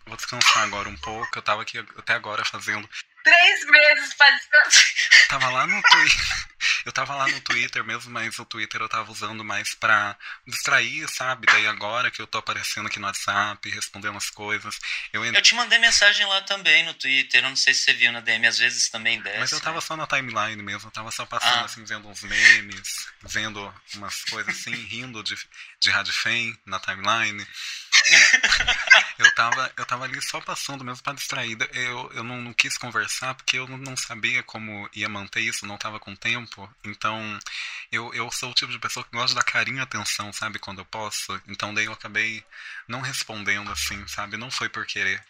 Vou descansar agora um pouco, eu tava aqui até agora fazendo. Três meses pra descansar. Tava lá no Twitter. Eu tava lá no Twitter mesmo, mas o Twitter eu tava usando mais pra distrair, sabe? Daí agora que eu tô aparecendo aqui no WhatsApp, respondendo as coisas. Eu Eu te mandei mensagem lá também no Twitter, eu não sei se você viu na DM, às vezes também desce. Mas eu tava só na timeline mesmo, eu tava só passando Ah. assim, vendo uns memes, vendo umas coisas assim, rindo de, de Radfem na timeline. eu, tava, eu tava ali só passando mesmo pra distrair. Eu, eu não, não quis conversar porque eu não- não sabia como ia manter isso, não tava com tempo. Então, eu, eu sou o tipo de pessoa que gosta de dar carinho e atenção, sabe, quando eu posso. Então daí eu acabei não respondendo assim, sabe? Não foi por querer.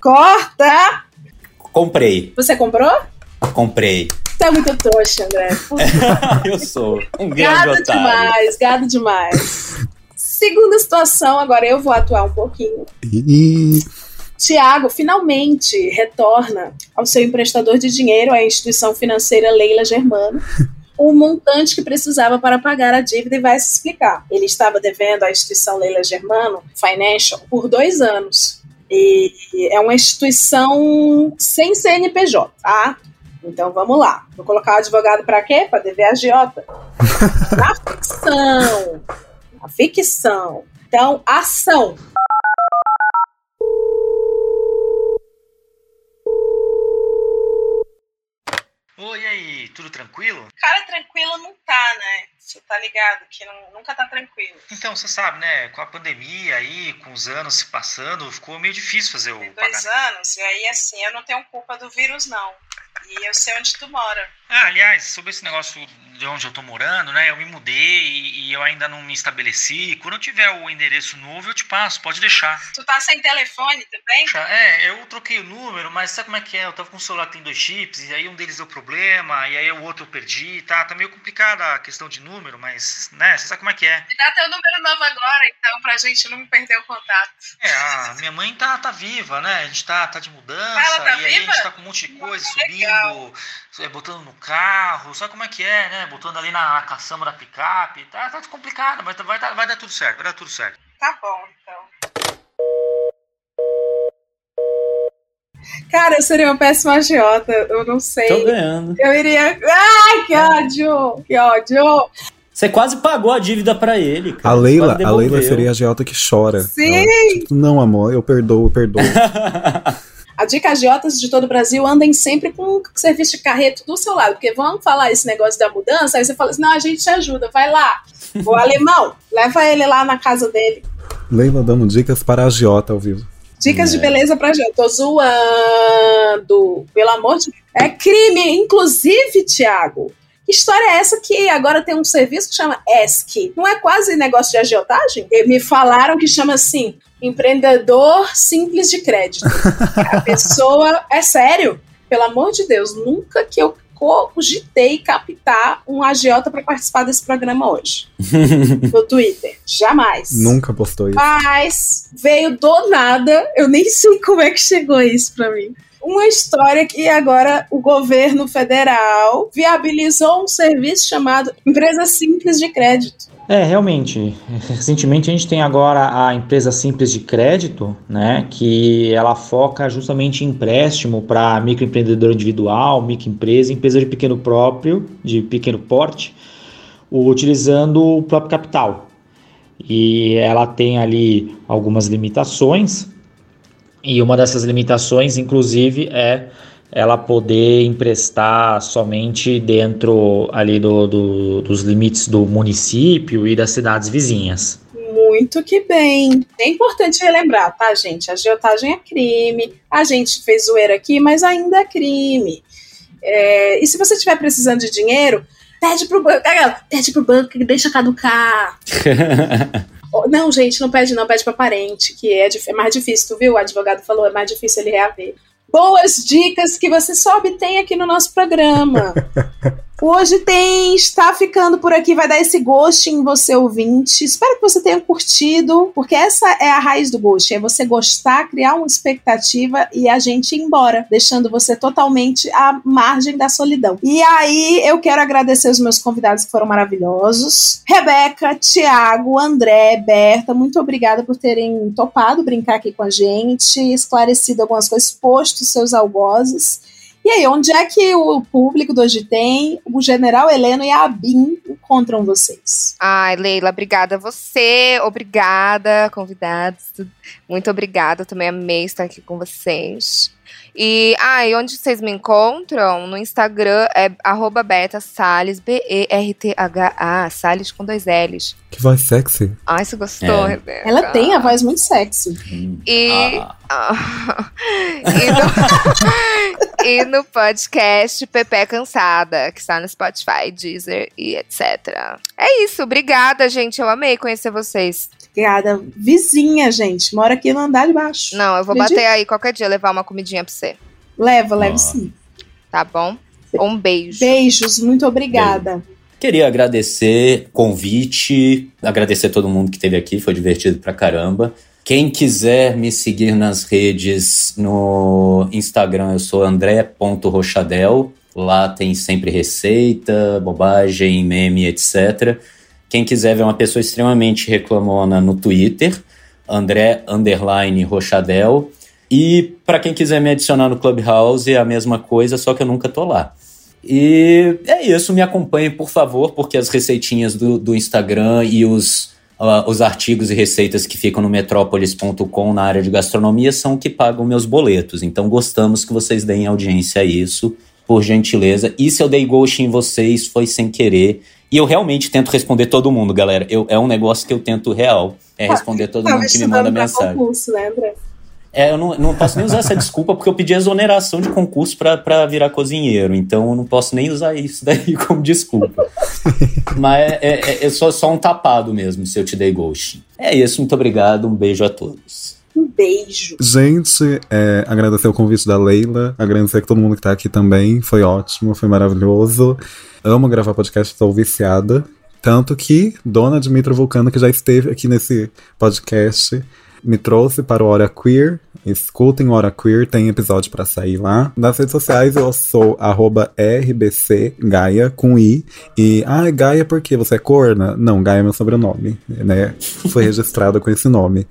Corta! Comprei, Você comprou? comprei. Você é muito trouxa, André. eu sou um grande Gado otário. demais, gado demais. Segunda situação, agora eu vou atuar um pouquinho. E Tiago finalmente retorna ao seu emprestador de dinheiro, a instituição financeira Leila Germano, o montante que precisava para pagar a dívida e vai se explicar. Ele estava devendo à instituição Leila Germano Financial por dois anos. E é uma instituição sem CNPJ, tá? Então vamos lá. Vou colocar o advogado para quê? Para dever a agiota. Na ficção. A ficção. Então, ação. Oi, e aí, tudo tranquilo? Cara, tranquilo não tá, né? Você tá ligado que não- nunca tá tranquilo. Então, você sabe, né, com a pandemia aí, com os anos se passando, ficou meio difícil fazer o Dois pagamento. anos, e aí assim, eu não tenho culpa do vírus, não. E eu sei onde tu mora. Ah, aliás, sobre esse negócio de onde eu tô morando, né, eu me mudei e, e eu ainda não me estabeleci. Quando eu tiver o endereço novo, eu te passo, pode deixar. Tu tá sem telefone também? É, eu troquei o número, mas sabe como é que é? Eu tava com um celular que tem dois chips, e aí um deles deu problema, e aí o outro eu perdi, tá? Tá meio complicada a questão de número, mas, né, você sabe como é que é. Me dá teu número novo agora, então, pra gente não perder o contato. É, a minha mãe tá, tá viva, né? A gente tá, tá de mudança, tá e aí a gente tá com um monte de coisa subindo, é, botando no carro, sabe como é que é, né? Botando ali na, na caçamba da picape, tá, tá complicado, mas vai, dar- vai dar tudo certo, vai dar tudo certo. Tá bom, então. Cara, eu seria uma péssima agiota, eu não sei. Tô ganhando. Eu iria. Ai, que ódio! Que ódio! Você quase pagou a dívida pra ele, cara. A Leila, a Leila seria a agiota que chora. Sim! Ela, tipo, não, amor, eu perdoo, eu perdoo. A dica agiotas de todo o Brasil andem sempre com um serviço de carreto do seu lado, porque vamos falar esse negócio da mudança, aí você fala assim: não, a gente te ajuda, vai lá. O alemão, leva ele lá na casa dele. Leila dando dicas para a agiota ao vivo. Dicas de É. beleza pra gente. Tô zoando. Pelo amor de É crime, inclusive, Tiago. Que história é essa que agora tem um serviço que chama ESC? Não é quase negócio de agiotagem? E me falaram que chama assim, empreendedor simples de crédito. A pessoa. É sério? Pelo amor de Deus, nunca que eu cogitei captar um agiota para participar desse programa hoje. No Twitter. Jamais. Nunca postou isso. Mas veio do nada, eu nem sei como é que chegou isso pra mim. Uma história que agora o governo federal viabilizou um serviço chamado Empresa Simples de Crédito. É, realmente. Recentemente a gente tem agora a empresa simples de crédito, né, que ela foca justamente em empréstimo para microempreendedor individual, microempresa, empresa de pequeno próprio, de pequeno porte, utilizando o próprio capital. E ela tem ali algumas limitações, e uma dessas limitações, inclusive, é ela poder emprestar somente dentro ali do, do- dos limites do município e das cidades vizinhas. Muito que bem. É importante relembrar, tá, gente? A agiotagem é crime. A gente fez zoeira aqui, mas ainda é crime. É, e se você estiver precisando de dinheiro, pede pro banco. Pede pro banco que deixa caducar. Não, gente, não pede, não, pede pra parente, que é, é mais difícil, tu viu? O advogado falou, é mais difícil ele reaver. Boas dicas que você só obtém aqui no nosso programa. Hoje tem, está ficando por aqui, vai dar esse gosto em você ouvinte. Espero que você tenha curtido, porque essa é a raiz do gosto, é você gostar, criar uma expectativa e a gente ir embora, deixando você totalmente à margem da solidão. E aí eu quero agradecer os meus convidados que foram maravilhosos. Rebeca, Tiago, André, Berta, muito obrigada por terem topado brincar aqui com a gente, esclarecido algumas coisas, posto seus algozes. E aí, onde é que o público do Hoje Tem, o General Heleno e a Abin encontram vocês? Ai, Leila, obrigada a você, obrigada, convidados. Muito obrigada, também amei estar aqui com vocês. E, ai, onde vocês me encontram? No Instagram é arroba Berta Salles, B-E-R-T-H-A, Salles com dois L's. Que voz sexy. Ai, você gostou, É. Rebeca? Ela tem a voz muito sexy. E, Ah. e, no, e no podcast Pepe Cansada, que está no Spotify, Deezer e etc. É isso, obrigada, gente. Eu amei conhecer vocês. Obrigada. Vizinha, gente. Mora aqui no andar de baixo. Não, eu vou Acredita? bater aí qualquer dia, levar uma comidinha pra você. Leva, leva sim. Tá bom? Um beijo. Beijos, muito obrigada. Queria agradecer o convite, agradecer todo mundo que esteve aqui, foi divertido pra caramba. Quem quiser me seguir nas redes no Instagram, eu sou andré.rochadel. Lá tem sempre receita, bobagem, meme, etc. Quem quiser ver uma pessoa extremamente reclamona no Twitter, André underline Rochadel. E para quem quiser me adicionar no Clubhouse, é a mesma coisa, só que eu nunca tô lá. E é isso, me acompanhe, por favor, porque as receitinhas do, do Instagram e os, uh, os artigos e receitas que ficam no metrópolis.com na área de gastronomia são o que pagam meus boletos. Então gostamos que vocês deem audiência a isso, por gentileza. E se eu dei ghost em vocês, foi sem querer. E eu realmente tento responder todo mundo, galera. Eu, é um negócio que eu tento real. É responder todo mundo que me manda mensagem. Concurso, né, André? É, eu não, não posso nem usar essa desculpa porque eu pedi exoneração de concurso para virar cozinheiro. Então eu não posso nem usar isso daí como desculpa. Mas é, é, é só, só um tapado mesmo se eu te dei ghost. É isso, muito obrigado. Um beijo a todos. Um beijo. Gente, é, agradecer o convite da Leila, agradecer a todo mundo que tá aqui também. Foi ótimo, foi maravilhoso. Amo gravar podcast, estou viciada. Tanto que Dona Dimitra Vulcano, que já esteve aqui nesse podcast, me trouxe para o Hora Queer. Escutem o Hora Queer, tem episódio para sair lá. Nas redes sociais eu sou rbcgaia com i. E, ah, Gaia por quê? Você é corna? Não, Gaia é meu sobrenome, né? Foi registrado com esse nome.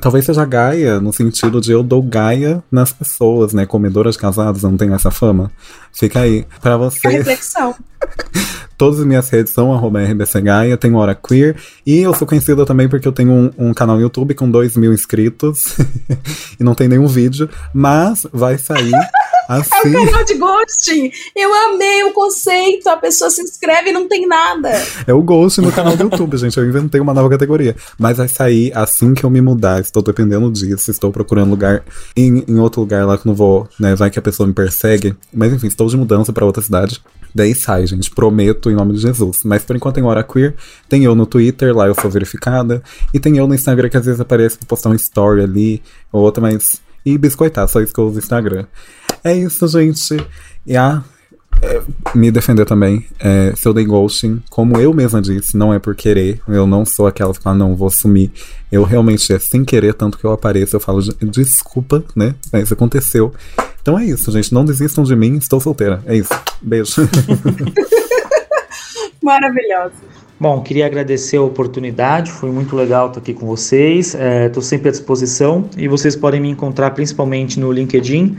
Talvez seja Gaia no sentido de eu dou Gaia nas pessoas, né? Comedora de casados, não tem essa fama? Fica aí. Pra você. A reflexão. Todas as minhas redes são rbcgaia, tenho Hora Queer. E eu sou conhecida também porque eu tenho um, um canal no YouTube com 2 mil inscritos. e não tem nenhum vídeo. Mas vai sair. Assim. É o canal de ghosting. Eu amei o conceito. A pessoa se inscreve e não tem nada. É o Ghost no canal do YouTube, gente. Eu inventei uma nova categoria. Mas vai sair assim que eu me mudar. Estou dependendo disso. Estou procurando lugar em, em outro lugar lá que não vou, né? Vai que a pessoa me persegue. Mas enfim, estou de mudança para outra cidade. Daí sai, gente. Prometo em nome de Jesus. Mas por enquanto tem Hora Queer. Tem eu no Twitter, lá eu sou verificada. E tem eu no Instagram que às vezes aparece pra postar uma story ali ou outra, mas. E biscoitar, só isso que eu uso Instagram. É isso, gente. E a. É, me defender também. É, se eu dei ghosting, como eu mesma disse, não é por querer. Eu não sou aquela que fala, não, vou sumir. Eu realmente é sem querer, tanto que eu apareço, eu falo desculpa, né? Isso aconteceu. Então é isso, gente. Não desistam de mim, estou solteira. É isso. Beijo. Maravilhosa. Bom, queria agradecer a oportunidade, foi muito legal estar aqui com vocês. Estou é, sempre à disposição e vocês podem me encontrar principalmente no LinkedIn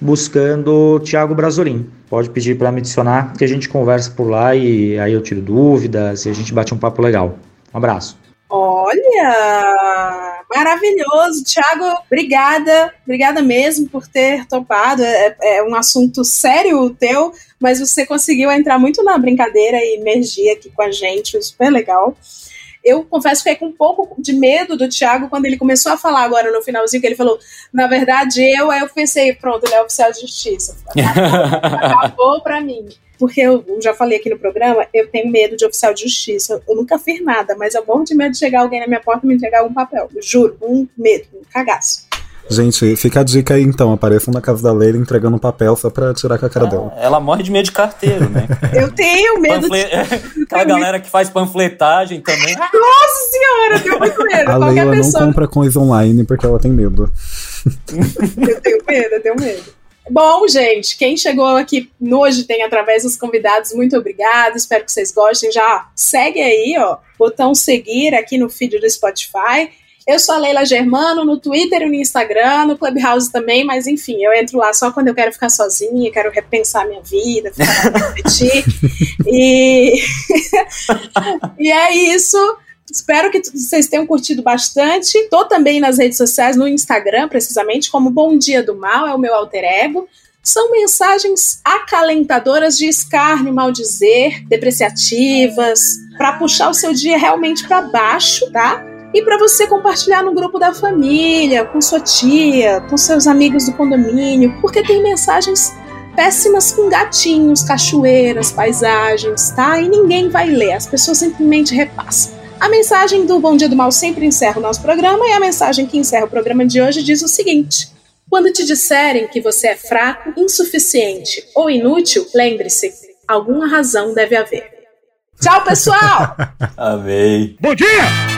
buscando Thiago Brasolim. Pode pedir para me adicionar que a gente conversa por lá e aí eu tiro dúvidas e a gente bate um papo legal. Um abraço. Olha, maravilhoso, Thiago. Obrigada, obrigada mesmo por ter topado. É, é, um assunto sério o teu, mas você conseguiu entrar muito na brincadeira e emergir aqui com a gente, super legal. Eu confesso que fiquei com um pouco de medo do Thiago quando ele começou a falar agora no finalzinho, que ele falou, na verdade, eu, aí eu pensei, pronto, ele é oficial de justiça. Acabou, acabou pra mim porque eu já falei aqui no programa, eu tenho medo de oficial de justiça. Eu nunca fiz nada, mas eu morro de medo de chegar alguém na minha porta e me entregar algum papel. Juro, um medo, um cagaço. Gente, fica a dica aí então, apareçam na casa da Leila entregando um papel só pra tirar com a cara ela, dela. Ela morre de medo de carteiro, né? eu tenho medo Panfle... de... Aquela galera que faz panfletagem também. Nossa senhora, eu tenho muito medo. A Qualquer Leila pessoa... não compra coisa online porque ela tem medo. eu tenho medo, eu tenho medo. Bom, gente, quem chegou aqui hoje tem através dos convidados, muito obrigada. Espero que vocês gostem. Já segue aí, ó, botão seguir aqui no feed do Spotify. Eu sou a Leila Germano no Twitter e no Instagram, no Clubhouse também, mas enfim, eu entro lá só quando eu quero ficar sozinha, quero repensar minha vida, ficar refletir. e... e é isso. Espero que vocês tenham curtido bastante. Tô também nas redes sociais, no Instagram, precisamente, como Bom Dia do Mal, é o meu alter ego. São mensagens acalentadoras de escárnio, maldizer, depreciativas, para puxar o seu dia realmente para baixo, tá? E para você compartilhar no grupo da família, com sua tia, com seus amigos do condomínio, porque tem mensagens péssimas com gatinhos, cachoeiras, paisagens, tá? E ninguém vai ler, as pessoas simplesmente repassam. A mensagem do Bom Dia do Mal sempre encerra o nosso programa e a mensagem que encerra o programa de hoje diz o seguinte: Quando te disserem que você é fraco, insuficiente ou inútil, lembre-se, alguma razão deve haver. Tchau, pessoal! Amei. Bom dia!